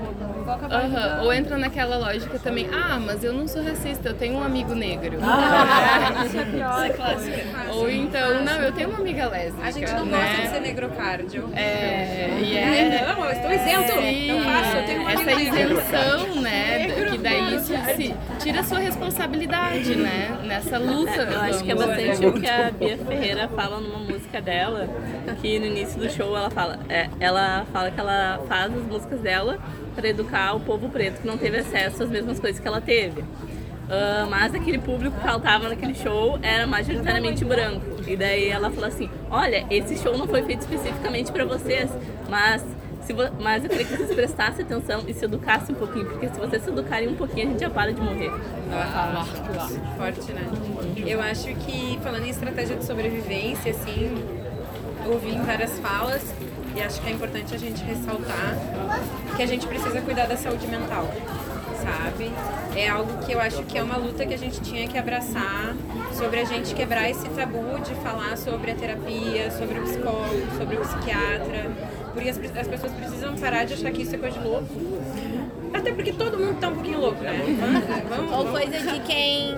ajudando. Ou entra naquela lógica também, ah, mas eu não sou racista, eu tenho um amigo negro. Ah, <laughs> isso é pior. É clássica. Ou então, não, eu tenho uma amiga lésbica. A gente não né? gosta de ser negrocárdio. É, e é. não, eu estou isento. Sim, Eu faço, eu tenho uma essa isenção, né? Que daí isso se, tira a sua responsabilidade, né? Nessa luta. Eu acho que é bastante o que a Bia Ferreira fala numa música dela, que no início do show ela fala, é, ela fala que ela faz as músicas dela para educar o povo preto que não teve acesso às mesmas coisas que ela teve. Ah, mas aquele público que ela tava naquele show era majoritariamente branco. E daí ela falou assim: Olha, esse show não foi feito especificamente para vocês, mas, se mas eu queria que vocês prestassem atenção e se educassem um pouquinho, porque se vocês se educarem um pouquinho, a gente já para de morrer. Forte, né? Eu acho que, falando em estratégia de sobrevivência, assim, ouvi em várias falas e acho que é importante a gente ressaltar que a gente precisa cuidar da saúde mental, sabe? É algo que eu acho que é uma luta que a gente tinha que abraçar sobre a gente quebrar esse tabu de falar sobre a terapia, sobre o psicólogo, sobre o psiquiatra, porque as, as pessoas precisam parar de achar que isso é coisa de louco. Até porque todo mundo tá um pouquinho louco, né? Vamos, vamos, Ou vamos. coisa de quem,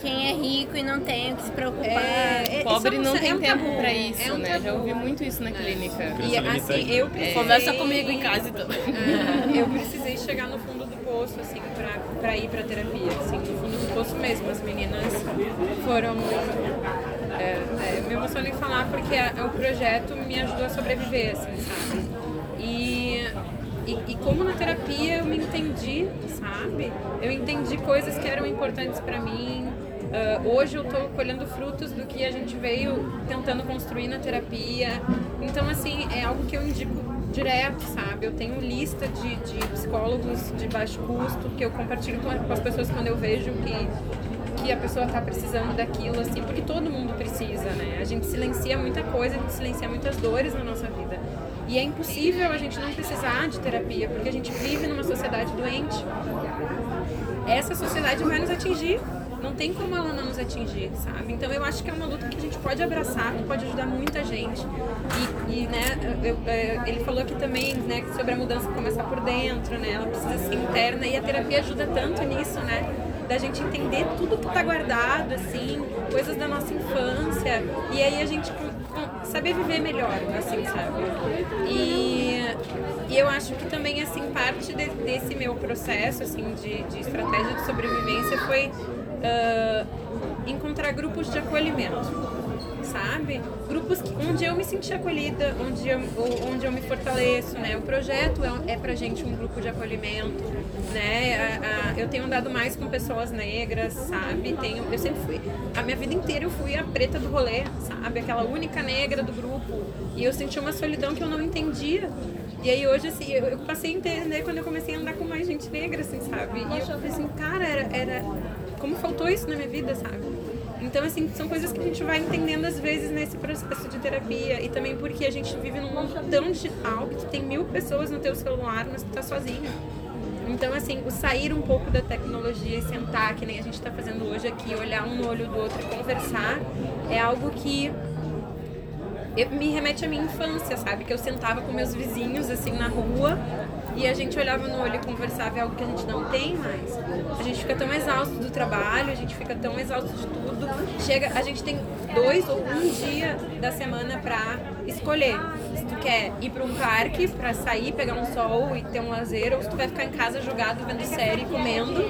quem é rico e não tem o que se preocupar. É, é, Pobre é não é tem um tempo tabu, pra isso, é um né? tabu. Já ouvi muito isso na clínica. E assim, eu precisei... Conversa comigo em casa então. Ah, eu <laughs> precisei chegar no fundo do poço, assim, pra, pra ir pra terapia, assim, no fundo do poço mesmo. As meninas foram... É, é, me emociono em falar porque a- o projeto me ajudou a sobreviver, assim, sabe? E, e, e como na terapia eu me entendi, sabe? Eu entendi coisas que eram importantes pra mim. Ah, hoje eu tô colhendo frutos do que a gente veio tentando construir na terapia. Então, assim, é algo que eu indico direto, sabe? Eu tenho lista de, de psicólogos de baixo custo que eu compartilho com as pessoas quando eu vejo que que a pessoa tá precisando daquilo, assim, porque todo mundo precisa, né? A gente silencia muita coisa, a gente silencia muitas dores na nossa vida. E é impossível a gente não precisar de terapia, porque a gente vive numa sociedade doente. Essa sociedade vai nos atingir. Não tem como ela não nos atingir, sabe? Então eu acho que é uma luta que a gente pode abraçar, que pode ajudar muita gente. E, e, né, eu- eu- ele falou aqui também, né, sobre a mudança começar por dentro, né? Ela precisa ser interna e a terapia ajuda tanto nisso, né? Da gente entender tudo que tá guardado, assim, coisas da nossa infância. E aí a gente saber viver melhor, assim, sabe? E, e eu acho que também, assim, parte de- desse meu processo, assim, de, de estratégia de sobrevivência foi ah, encontrar grupos de acolhimento, sabe? Grupos que, onde eu me senti acolhida, onde eu, onde eu me fortaleço, né? O projeto é, é pra gente um grupo de acolhimento, né? A- a- eu tenho andado mais com pessoas negras, sabe? Tenho, eu sempre fui, a minha vida inteira eu fui a preta do rolê, sabe? Aquela única negra do grupo. E eu senti uma solidão que eu não entendia. E aí hoje, assim, eu, eu passei a entender quando eu comecei a andar com mais gente negra, assim, sabe? E eu falei assim, cara, era, era... Como faltou isso na minha vida, sabe? Então, assim, são coisas que a gente vai entendendo às vezes nesse processo de terapia. E também porque a gente vive num mundo tão digital que tem mil pessoas no teu celular, mas tu tá sozinho. Então, assim, o sair um pouco da tecnologia e sentar, que nem a gente está fazendo hoje aqui, olhar um no olho do outro e conversar, é algo que me remete à minha infância, sabe? Que eu sentava com meus vizinhos, assim, na rua e a gente olhava no olho e conversava, é algo que a gente não tem mais. A gente fica tão exausto do trabalho, a gente fica tão exausto de tudo. Chega, a gente tem dois ou um dia da semana pra escolher. Se tu quer ir pra um parque pra sair, pegar um sol e ter um lazer, ou se tu vai ficar em casa jogado, vendo série, comendo.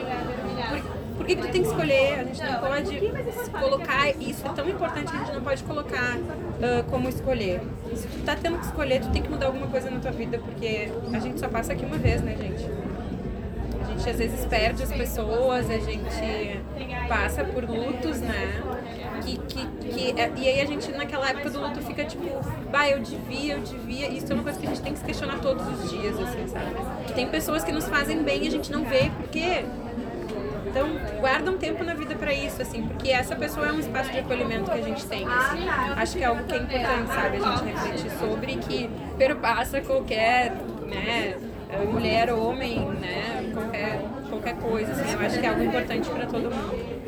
Por- que, que tu tem que escolher? A gente não pode colocar, isso é tão importante que a gente não pode colocar ah, como escolher. Se tu tá tendo que escolher, tu tem que mudar alguma coisa na tua vida, porque a gente só passa aqui uma vez, né, gente? A gente às vezes perde as pessoas, a gente passa por lutos, né? Que, que, que, é- e aí a gente naquela época do luto fica tipo, bah, eu devia, eu devia. Isso é uma coisa que a gente tem que se questionar todos os dias, assim, sabe? Que tem pessoas que nos fazem bem e a gente não vê, por quê? Então, guarda um tempo na vida pra isso, assim, porque essa pessoa é um espaço de acolhimento que a gente tem. assim. Acho que é algo que é importante, sabe, a gente refletir sobre que perpassa qualquer, né, mulher, homem, né, qualquer, qualquer coisa, assim, eu acho que é algo importante pra todo mundo.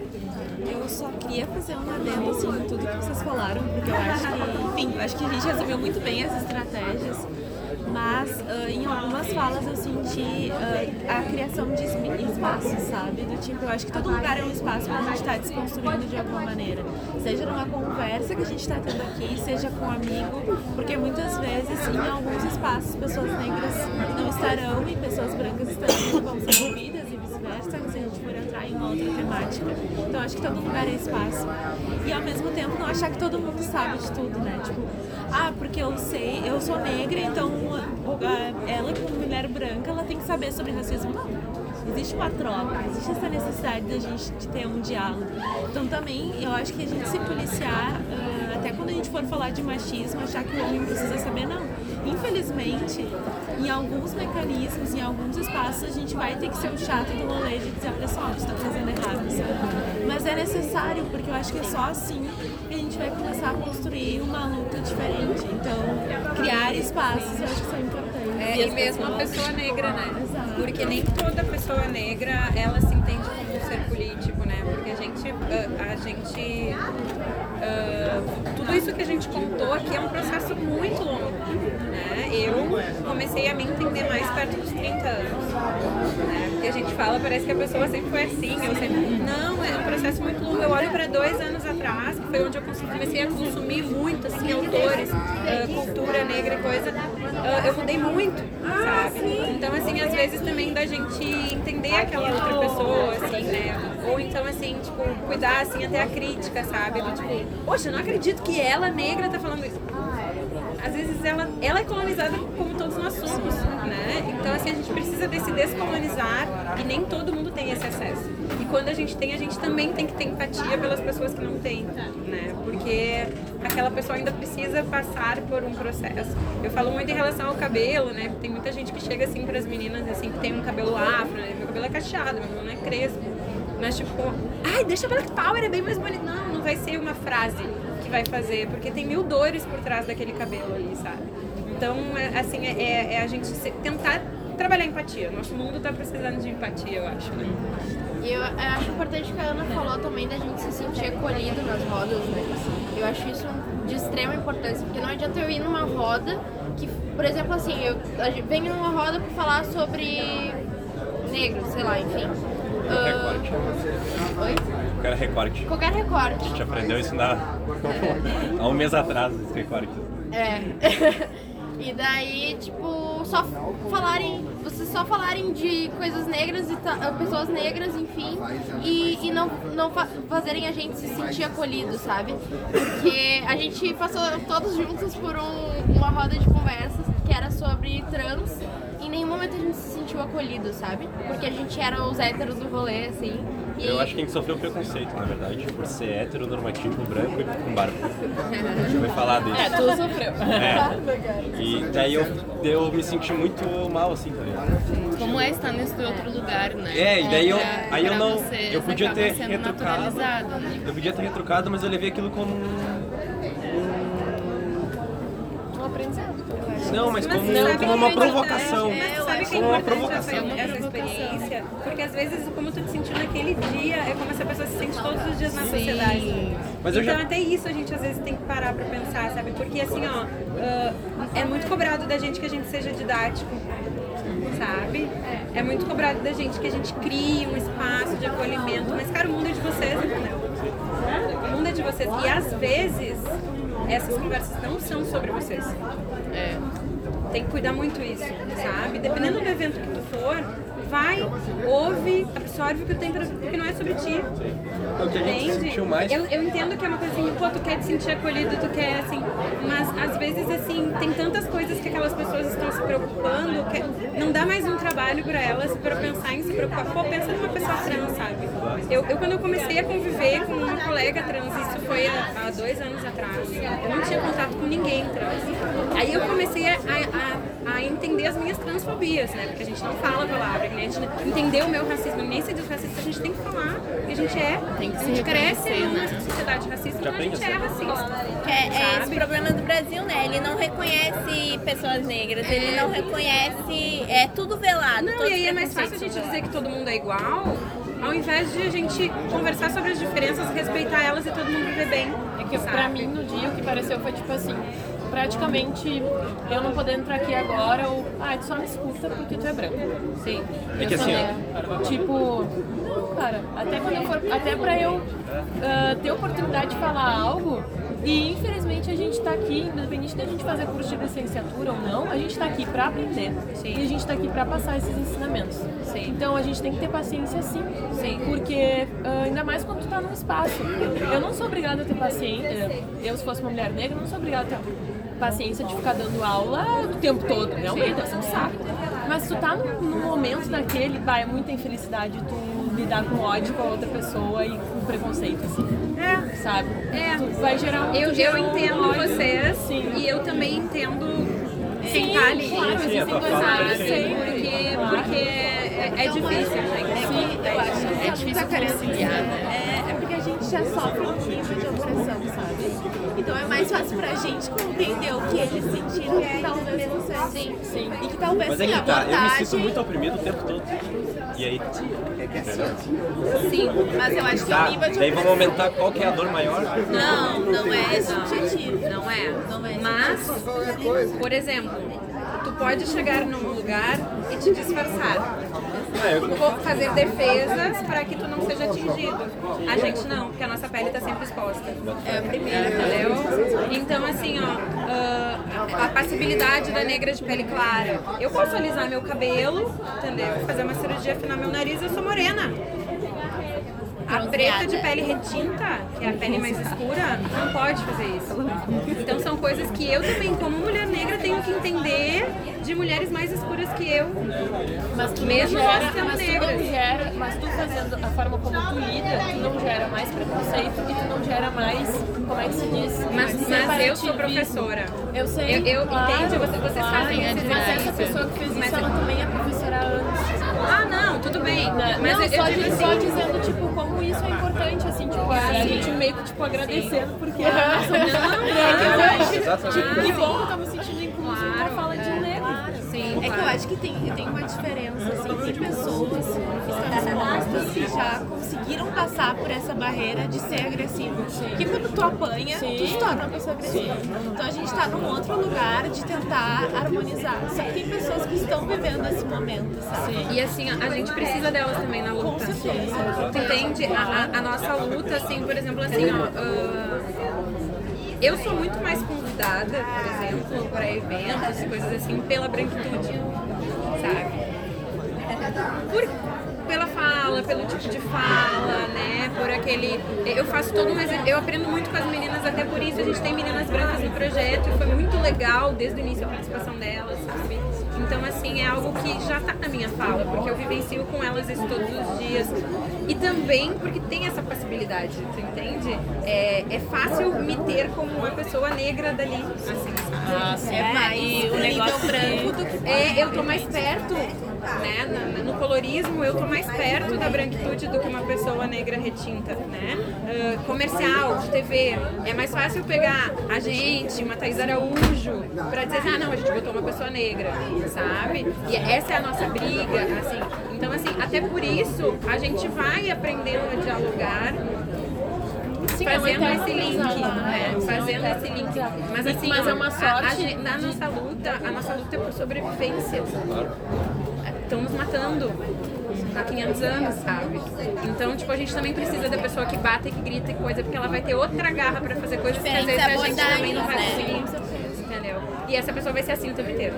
Eu só queria fazer um adendo assim em tudo que vocês falaram, porque eu acho que, enfim, eu acho que a gente resumiu muito bem as estratégias, mas ah, em algumas falas eu senti ah, a criação de esp- espaços, sabe? Do tipo, eu acho que todo lugar é um espaço pra gente estar desconstruindo de alguma maneira. Seja numa conversa que a gente está tendo aqui, seja com um amigo, porque muitas vezes em alguns espaços pessoas negras não estarão e pessoas brancas estarão, vão ser ouvidas e vice-versa, se a gente for entrar em uma outra temática. Então acho que todo lugar é espaço. E ao mesmo tempo não achar que todo mundo sabe de tudo, né? Tipo, ah, porque eu sei, eu sou negra, então ah, ela como mulher branca, ela tem que saber sobre racismo. Não. Existe uma troca, existe essa necessidade da gente de ter um diálogo. Então também eu acho que a gente se policiar, ah, até quando a gente for falar de machismo, achar que o homem precisa saber, não. Infelizmente, em alguns mecanismos, em alguns espaços, a gente vai ter que ser o chato do rolê de dizer a pessoa, ó, você tá fazendo errado, sabe? Mas é necessário, porque eu acho que é só assim que a gente vai começar a construir uma luta diferente. Então, criar espaços eu acho que são importantes. É, E e mesmo a pessoa negra, né? Exato. Porque nem toda pessoa negra ela se entende como um ser político, né? Porque a gente, ah, a gente, ah, tudo isso que a gente contou aqui é um processo muito longo? Eu comecei a me entender mais perto dos 30 anos, né? Porque a gente fala, parece que a pessoa sempre foi assim, eu sempre, não, é um processo muito longo. Eu olho para dois anos atrás, que foi onde eu comecei a consumir muito, assim, autores, ah, cultura negra e coisa, ah, eu mudei muito, sabe? Então, assim, às vezes também da gente entender aquela outra pessoa, assim, né? Ou então, assim, tipo, cuidar, assim, até a crítica, sabe? Do tipo, poxa, eu não acredito que ela, negra, tá falando isso. Às vezes ela, ela é colonizada como todos nós somos, né? Então, assim, a gente precisa desse descolonizar e nem todo mundo tem esse acesso. E quando a gente tem, a gente também tem que ter empatia pelas pessoas que não têm, né? Porque aquela pessoa ainda precisa passar por um processo. Eu falo muito em relação ao cabelo, né? Tem muita gente que chega assim para as meninas assim que tem um cabelo afro, né? Meu cabelo é cacheado, meu cabelo não é crespo. Mas tipo, ai, deixa Black Power, é bem mais bonito. Não, não vai ser uma frase vai fazer, porque tem mil dores por trás daquele cabelo ali, sabe? Então, é, assim, é, é- é a gente tentar trabalhar empatia. Nosso mundo tá precisando de empatia, eu acho, né? E eu, eu acho importante que a Ana falou também da gente se sentir acolhido nas rodas, né? Eu acho isso de extrema importância, porque não adianta eu ir numa roda que, por exemplo, assim, eu vem numa roda para falar sobre negros, sei lá, enfim. Recorte. oi? Quero recorte. Qualquer recorte. A gente aprendeu isso na... <laughs> há um mês atrás, esse recorte. É. <laughs> e daí, tipo, só falarem, vocês só falarem de coisas negras e pessoas negras, enfim, e, e não, não fa- fazerem a gente se sentir acolhido, sabe? Porque a gente passou todos juntos por um- uma roda de conversas que era sobre trans em nenhum momento a gente se sentiu acolhido, sabe? Porque a gente era os héteros do rolê, assim. E Eu acho que a gente sofreu preconceito, na verdade, por ser heteronormativo, branco e com barba. A gente vai falar disso. É, tu sofreu. É. E daí eu, eu me senti muito mal, assim, tá ligado? Como é estar nesse outro lugar, né? É, e daí eu, aí eu não, eu podia ter sendo retrucado, naturalizado, né? eu podia ter retrucado, mas eu levei aquilo como aprendizado. não, mas como, sabe como uma que é provocação, importante, é, sabe que é como uma provocação. essa experiência? Porque às vezes como tu te sentiu naquele dia é como essa pessoa se sente todos os dias na sociedade. Mas eu então já- até isso a gente às vezes tem que parar pra pensar, sabe? Porque assim, ó, ah, é muito cobrado da gente que a gente seja didático. Sabe? É muito cobrado da gente que a gente crie um espaço de acolhimento. Mas, cara, o mundo é de vocês, entendeu? O mundo é de vocês. E às vezes, essas conversas não são sobre vocês. É. Tem que cuidar muito isso, sabe? Dependendo do evento que tu for, vai, ouve, absorve o que tu tem pra, porque não é sobre ti. É o que a gente Entende? sentiu mais. Eu, eu entendo que é uma coisa assim, pô, tu quer te sentir acolhido, tu quer assim, mas às vezes assim, tem tantas coisas que aquelas pessoas estão se preocupando, não dá mais um trabalho pra elas pra pensar em se preocupar. Pô, pensa numa pessoa trans, sabe? Eu, eu quando eu comecei a conviver com uma colega trans, isso foi há, há dois anos atrás, eu não tinha contato com ninguém trans. Aí eu comecei a, a, a entender as minhas transfobias, né? Porque a gente não fala a palavra, né? a gente entender o meu racismo, nem se diz racista, a gente tem que falar, porque a gente é, Tem que a gente cresce numa né? sociedade racista, então a gente é racista. Que é, é esse problema do Brasil, né? Ele não reconhece pessoas negras, ele não reconhece. É tudo velado. Não, e aí é mais fácil a gente dizer que todo mundo é igual, ao invés de a gente conversar sobre as diferenças, respeitar elas e todo mundo viver bem. É que pra mim no dia o que pareceu foi tipo assim, praticamente eu não poder entrar aqui agora ou ah, tu só me escuta porque tu é branco. Sim. É que assim, Tipo, não, cara, até quando eu for. Até pra eu ah, ter oportunidade de falar algo. E infelizmente a gente tá aqui, independente da gente fazer curso de licenciatura ou não, a gente tá aqui pra aprender. E a gente tá aqui pra passar esses ensinamentos. Então a gente tem que ter paciência sim. Porque ah, ainda mais quando tu tá num espaço. Eu não sou obrigada a ter paciência. Eu, se fosse uma mulher negra, não sou obrigada a ter paciência de ficar dando aula o tempo todo. Realmente, ser um saco. Mas tu tá num, num momento daquele, vai, é muita infelicidade tu lidar com ódio com a outra pessoa e com preconceito, assim. É. Sabe? É. Tu vai gerar um. Eu, eu entendo ódio. vocês Sim. e eu também entendo quem Sim, tá ali. claro, Sim, é Sim, porque, porque é, é difícil, gente. Sim, eu acho É difícil conciliar, né? É, é porque a gente já sofre um nível de opressão, sabe? Então é mais fácil pra gente compreender o que eles sentiram que talvez você sim, sim. E que talvez Mas é que tá, eu me sinto muito oprimido o tempo todo. E aí? Sim, mas eu acho que Tá, o nível de daí vamos aumentar qual que é a dor maior. Não, não é esse o objetivo. Não é. Não é. Mas, por exemplo, pode chegar num lugar e te disfarçar. É, Vou fazer defesas para que tu não seja atingido. A gente não, porque a nossa pele está sempre exposta. É a primeira, entendeu? Então, assim, ó, ah, a passibilidade da negra de pele clara. Eu posso alisar meu cabelo, entendeu? Fazer uma cirurgia, afinar meu nariz, eu sou morena. A preta de pele retinta, que é a pele mais escura, não pode fazer isso. Então são coisas que eu também, como mulher negra, tenho que entender de mulheres mais escuras que eu. Mas tu Mesmo gera, sendo mas tu negras. gera, mas tu fazendo a forma como tu lida, tu não gera mais preconceito e tu não gera mais, como é que se diz? Mas, mas eu sou professora. Eu sei. Eu, eu claro, entendo, vocês, vocês claro, fazem Mas essa pessoa que fez Mas isso, é- ela também é professora anos. Ah, não, tudo bem. Mas não, eu, só, eu digo de- só assim, dizendo, tipo, como isso é importante, assim, tipo, a gente meio que, tipo, agradecendo, porque... Não, é eu acho, Exatamente. tipo, que bom que eu tô me sentindo inclusa numa fala de negro. sim, É que eu acho que tem, tem uma diferença, assim, de pessoas expostas que já conseguiram passar por essa barreira de ser agressivo. Que quando tu apanha, tu se torna uma pessoa agressiva. Então a gente tá num outro lugar de tentar harmonizar. Só que tem pessoas que estão vivendo esse momento, sabe? E assim, a gente precisa delas também na luta. Tu entende? A, a- a nossa luta, assim, por exemplo, assim, ó. ah, eu sou muito mais convidada, por exemplo, para eventos e coisas assim, pela branquitude, sabe? Pelo tipo de fala, né? Por aquele. Eu faço todo um Eu aprendo muito com as meninas, até por isso a gente tem meninas brancas no projeto e foi muito legal desde o início a participação delas, sabe? Então, assim, é algo que já tá na minha fala, porque eu vivencio com elas isso todos os dias. E também porque tem essa possibilidade, tu entende? É, é fácil me ter como uma pessoa negra dali, assim? Ah, sim. É mais E o nível negócio branco do que É, eu tô mais perto, né? na- No colorismo, eu tô mais perto da branquitude do que uma pessoa negra retinta, né? Ah, comercial, de TV, é mais fácil pegar a gente, uma Thais Araújo, pra dizer, ah, não, a gente botou uma pessoa negra, sabe? E essa é a nossa briga, assim. Então, assim, até por isso, a gente vai aprendendo a dialogar Sim, é fazendo esse link, luta, né? Fazendo esse link. Mas assim, Mas é uma a- a sorte gente- na nossa luta, a nossa luta é por sobrevivência. Estão nos matando há 500 anos, sabe? Então, tipo, a gente também precisa da pessoa que bate, que grita e coisa, porque ela vai ter outra garra pra fazer coisas que às vezes a gente também não vai Diferentes conseguir. Entendeu? E essa pessoa vai ser assim o tempo inteiro.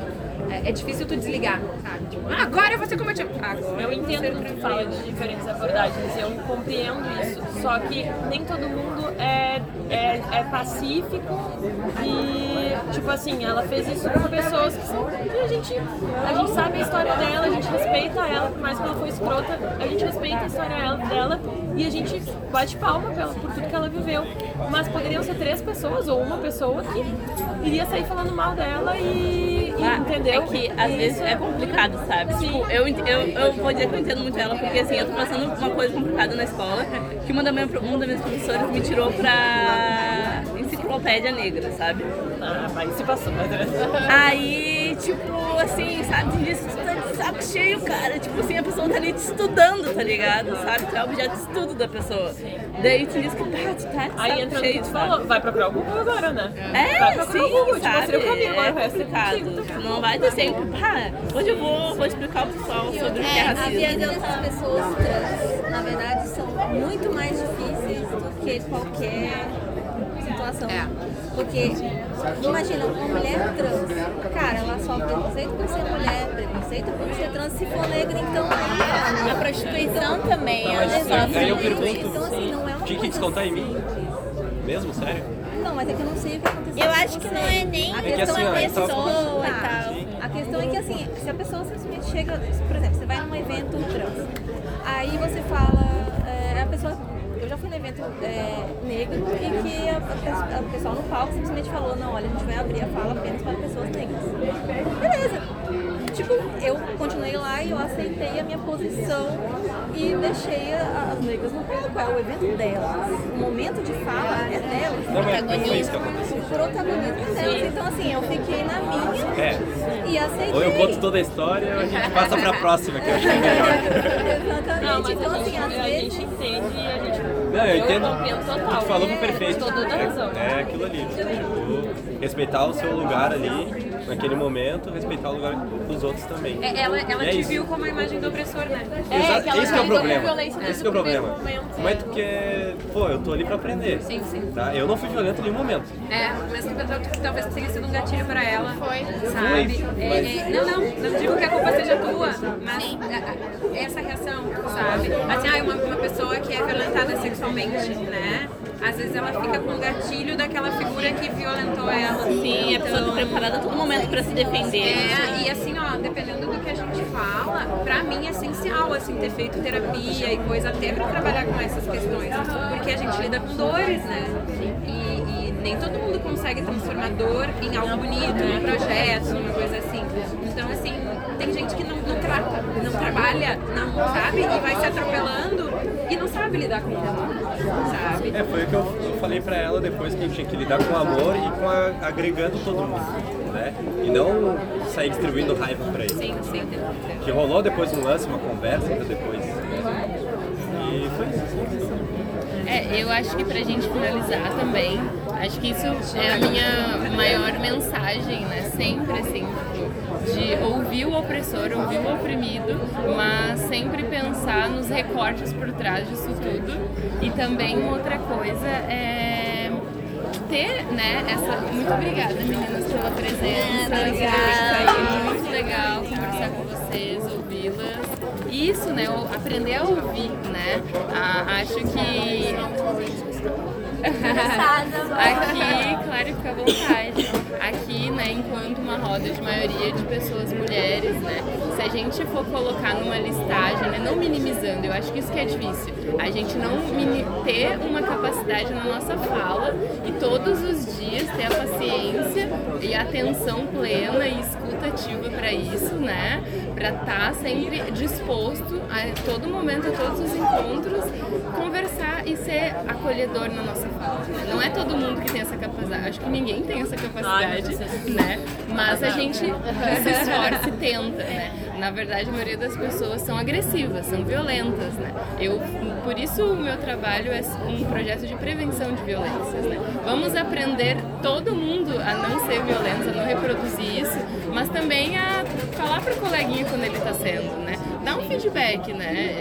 É, é difícil tu desligar, sabe? Tipo, ah, agora eu vou ser como eu te Agora Eu entendo quando tu fala de diferentes abordagens, eu compreendo isso. Só que nem todo mundo é, é, é pacífico e, tipo assim, ela fez isso com pessoas que são. E a gente, a gente sabe a história dela, a gente respeita ela, por mais que ela foi escrota, a gente respeita a história ela- dela e a gente bate palma pela, por tudo que ela viveu. Mas poderiam ser três pessoas ou uma pessoa que iria sair falando mal dela e, e Ah, entendeu? É que às E vezes é complicado, sabe? Tipo, eu, eu, eu vou dizer que eu entendo muito ela, porque assim, eu tô passando uma coisa complicada na escola, que uma, da minha, uma das minhas professoras me tirou pra enciclopédia negra, sabe? Ah, mas se passou, mas Aí, tipo, assim, sabe, tu tá de saco cheio, cara. Tipo assim, a pessoa tá ali te estudando, tá ligado? Sabe? Tu é objeto de estudo da pessoa. Daí tem dias que tá, tu tá de Aí entra cheio, tu falou, vai procurar o Google agora, né? É, vai procurar sim, o Google, te sabe? mostrei o caminho, agora é o resto é complicado. contigo. Não vai ter sempre, pá, hoje eu vou, vou explicar ao pessoal sobre o que é É, a racismo. vida dessas pessoas trans, na verdade, são muito mais difíceis do que qualquer situação. Porque, imagina, uma mulher trans, cara, ela sofre preconceito por ser mulher, preconceito por ser trans, se for negra, então aí a prostituição também, Tá, ela sofre aí eu muito. pergunto, Então, assim, não é uma tinha que descontar em mim? Mesmo, sério? Não, mas é que eu não sei o que aconteceu. Eu com acho que não é nem A É que questão assim, é ó, a a gente tava pessoa e falando- tal. A questão é que assim, se a pessoa simplesmente chega, por exemplo, você vai num evento trans, aí você fala, é, a pessoa. Num evento é, negro e que a, a- o pessoal no palco simplesmente falou, não, olha, a gente vai abrir a fala apenas para pessoas negras. Beleza. Tipo, eu continuei lá e eu aceitei a minha posição e deixei a- as negras no palco. É o evento delas. O momento de fala é delas. Não, aconteceu. O protagonismo é delas. Então, assim, eu fiquei na minha É. e aceitei. Ou eu conto toda a história ou a gente passa pra próxima, que eu acho que é melhor. <laughs> Exatamente. Não, mas então, a assim, gente, às a vezes. gente entende e a gente. Não, eu entendo. compreendo total. Tu falou perfeito. Toda razão. É, é aquilo ali. Tipo, respeitar o seu lugar ali, naquele momento, respeitar o lugar dos outros também. É, ela ela E é te isso. viu como a imagem do opressor, né? Exa- que ela esse que é o problema. Esse que é o problema. momento. Como é que tu quer. Pô, eu tô ali pra aprender. Sim, sim. Tá? Eu não fui violento em nenhum momento. É, mas talvez tenha sido um gatilho pra ela. Foi. Foi, Sabe? É, mas- é, não, não, não digo que a culpa seja tua, mas a- a- essa reação, sabe? Assim, ah, uma, uma pessoa que é violentada sexualmente, né? Às vezes ela fica com o gatilho daquela figura que violentou ela. Sim, a pessoa tá preparada a todo momento pra se defender. É, e assim, ó, dependendo do que a gente fala, pra mim é essencial, assim, ter feito terapia e coisa até pra trabalhar com essas questões. Porque a gente lida com dores, né? E, e nem todo mundo consegue transformar dor em algo bonito, num projeto, numa coisa assim. Então, assim, tem gente que não, não trata, não trabalha, não sabe, e vai se atropelando e não sabe lidar com isso, sabe? É, foi o que eu, eu falei pra ela depois que eu tinha que lidar com amor e com a- agregando todo mundo, né? E não sair distribuindo raiva por aí. Sim, sim. Que rolou depois um lance, uma conversa pra depois. E foi isso. É, eu acho que pra gente finalizar também, acho que isso é a minha maior mensagem, né? Sempre assim, de ouvir o opressor, ouvir o oprimido, mas sempre pensar nos recortes por trás disso tudo. E também outra coisa é ter, né, essa. Muito obrigada, meninas, pela presença. É, obrigada. Muito legal conversar com vocês, ouvi-las. Isso, né? Aprender a ouvir, né? Ah, acho que Aqui, claro, fica à vontade. Aqui, né, enquanto uma roda de maioria de pessoas mulheres, né, se a gente for colocar numa listagem, né, não minimizando, eu acho que isso que é difícil, a gente não ter uma capacidade na nossa fala e todos os dias ter a paciência e a atenção plena e escuta ativa para isso, né, para estar sempre disposto a todo momento, a todos os encontros, conversar e ser acolhedor na nossa fala. né? Não é todo mundo que tem essa capacidade, acho que ninguém tem essa capacidade, né? Mas a gente se esforça e tenta, né? Na verdade, a maioria das pessoas são agressivas, são violentas, né? Eu, por isso o meu trabalho é um projeto de prevenção de violências, né? Vamos aprender todo mundo a não ser violento, a não reproduzir isso, mas também a falar para o coleguinha quando ele está sendo, né? Dar um feedback, né?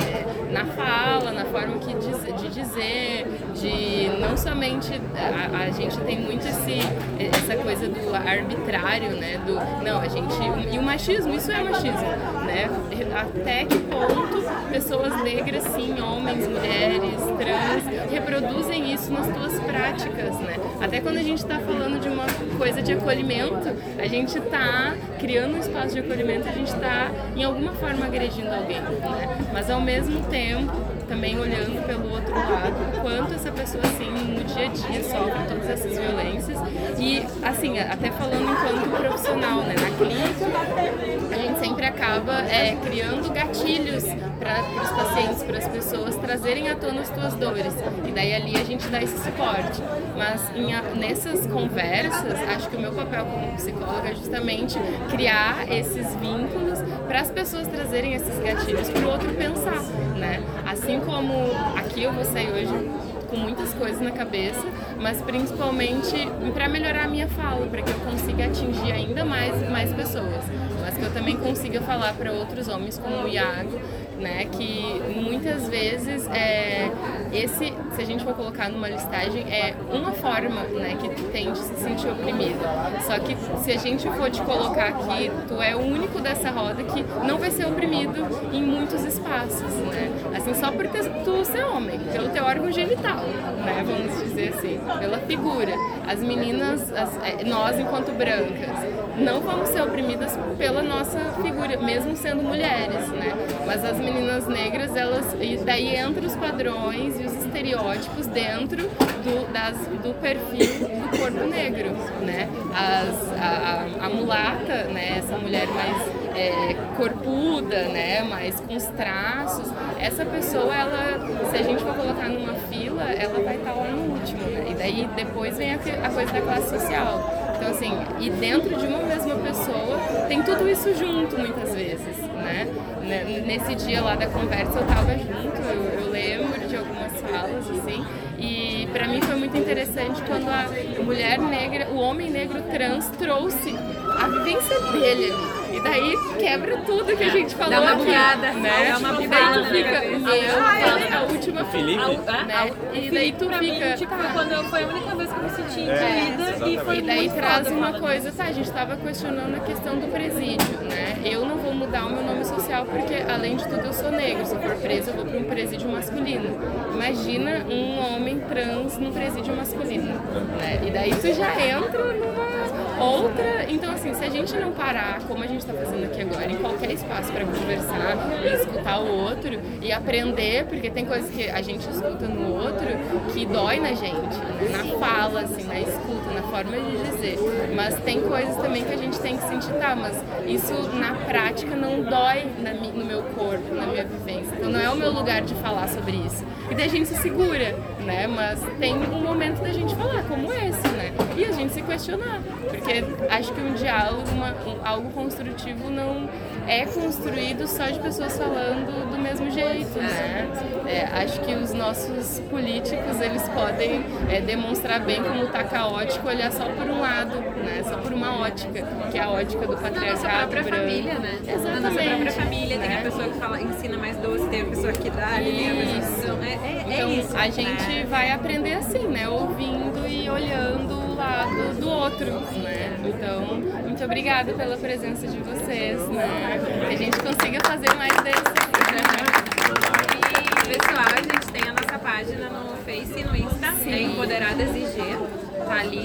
Na fala, na forma que diz- de dizer, de não somente a, a gente tem muito esse, essa coisa do arbitrário, né? Do não, a gente e o machismo, isso é machismo, né? Até que ponto pessoas negras, sim, homens, mulheres, trans, reproduzem isso nas suas práticas, né? Até quando a gente está falando de uma coisa de acolhimento, a gente está criando um espaço de acolhimento, a gente está em alguma forma agredindo alguém, né? Mas ao mesmo tempo tempo também olhando pelo outro lado, quanto essa pessoa assim no dia a dia sofre todas essas violências e assim até falando enquanto profissional, né, na clínica a gente sempre acaba é, criando gatilhos para os pacientes, para as pessoas trazerem à tona as suas dores e daí ali a gente dá esse suporte. Mas em nessas conversas, acho que o meu papel como psicóloga é justamente criar esses vínculos para as pessoas trazerem esses gatilhos para o outro pensar, né? Assim como aqui eu vou sair hoje com muitas coisas na cabeça, mas principalmente para melhorar a minha fala, para que eu consiga atingir ainda mais mais pessoas, mas que eu também consiga falar para outros homens como o Iago, né, que muitas vezes é esse, se a gente for colocar numa listagem, é uma forma, né, que tu tem de se sentir oprimido. Só que se a gente for te colocar aqui, tu é o único dessa roda que não vai ser oprimido em muitos espaços, né? Assim, só por ter- tu ser homem, pelo teu órgão genital, né? Vamos dizer assim, pela figura. As meninas, as- é, nós enquanto brancas, não vamos ser oprimidas pela nossa figura, mesmo sendo mulheres, né? Mas as meninas negras, elas, e daí entra os padrões e os estereótipos dentro do, das, do perfil do corpo negro, né? As, a, a, a mulata, né? Essa mulher mais é, corpuda, né? Mais com os traços. Essa pessoa, ela, se a gente for colocar numa fila, ela vai estar lá no último, né? E daí depois vem a, a coisa da classe social. Então, assim, e dentro de uma mesma pessoa tem tudo isso junto muitas vezes, né? Né, Nesse dia lá da conversa eu tava junto, eu, eu lembro de algumas falas, assim, e pra mim foi muito interessante quando a mulher negra, o homem negro trans trouxe a vivência dele ali. E daí quebra tudo que a gente falou Dá uma aqui, bugada, né? dá uma e daí tu bugada fica, cabeça. meu, Ah, fala a última Felipe? né? E daí tu pra fica, mim, tipo, tá. quando foi a única vez que eu me senti É, incluída e foi E daí muito traz foda uma coisa, tá, a gente estava questionando a questão do presídio, né? Eu não vou mudar o meu nome social porque, além de tudo, eu sou negro. Se eu for preso, eu vou para um presídio masculino. Imagina um homem trans num presídio masculino, né? E daí tu já entra numa outra... Então, assim, se a gente não parar, como a gente está fazendo aqui agora, em qualquer espaço para conversar e escutar o outro e aprender, porque tem coisas que a gente escuta no outro que dói na gente, né? na fala, assim, na escuta, na forma de dizer. Mas tem coisas também que a gente tem que sentir, tá, mas isso na prática não dói na no meu corpo, na minha vivência. Então não é o meu lugar de falar sobre isso. E daí a gente se segura, né? Mas tem um momento da gente falar, como esse, né? E a gente se questionar. Porque acho que um diálogo, uma- um- algo construtivo não é construído só de pessoas falando do mesmo jeito, né? É, acho que os nossos políticos, eles podem é, demonstrar bem como tá caótico, olhar só por um lado, né? Só por uma ótica, que é a ótica do Na patriarcado própria branco. família, né? Na nossa Exatamente. própria família, tem né? a pessoa que fala, ensina mais doce, tem a pessoa que dá, tem Isso. É, é, é Então, isso. a gente né? vai aprender assim, né? Ouvindo e olhando o lado do outro, né? Então, muito obrigada pela presença de vocês, né? Que a gente consiga fazer mais desse. E, pessoal, a gente tem a nossa página no Face e no Insta, é Empoderadas IG. Tá ali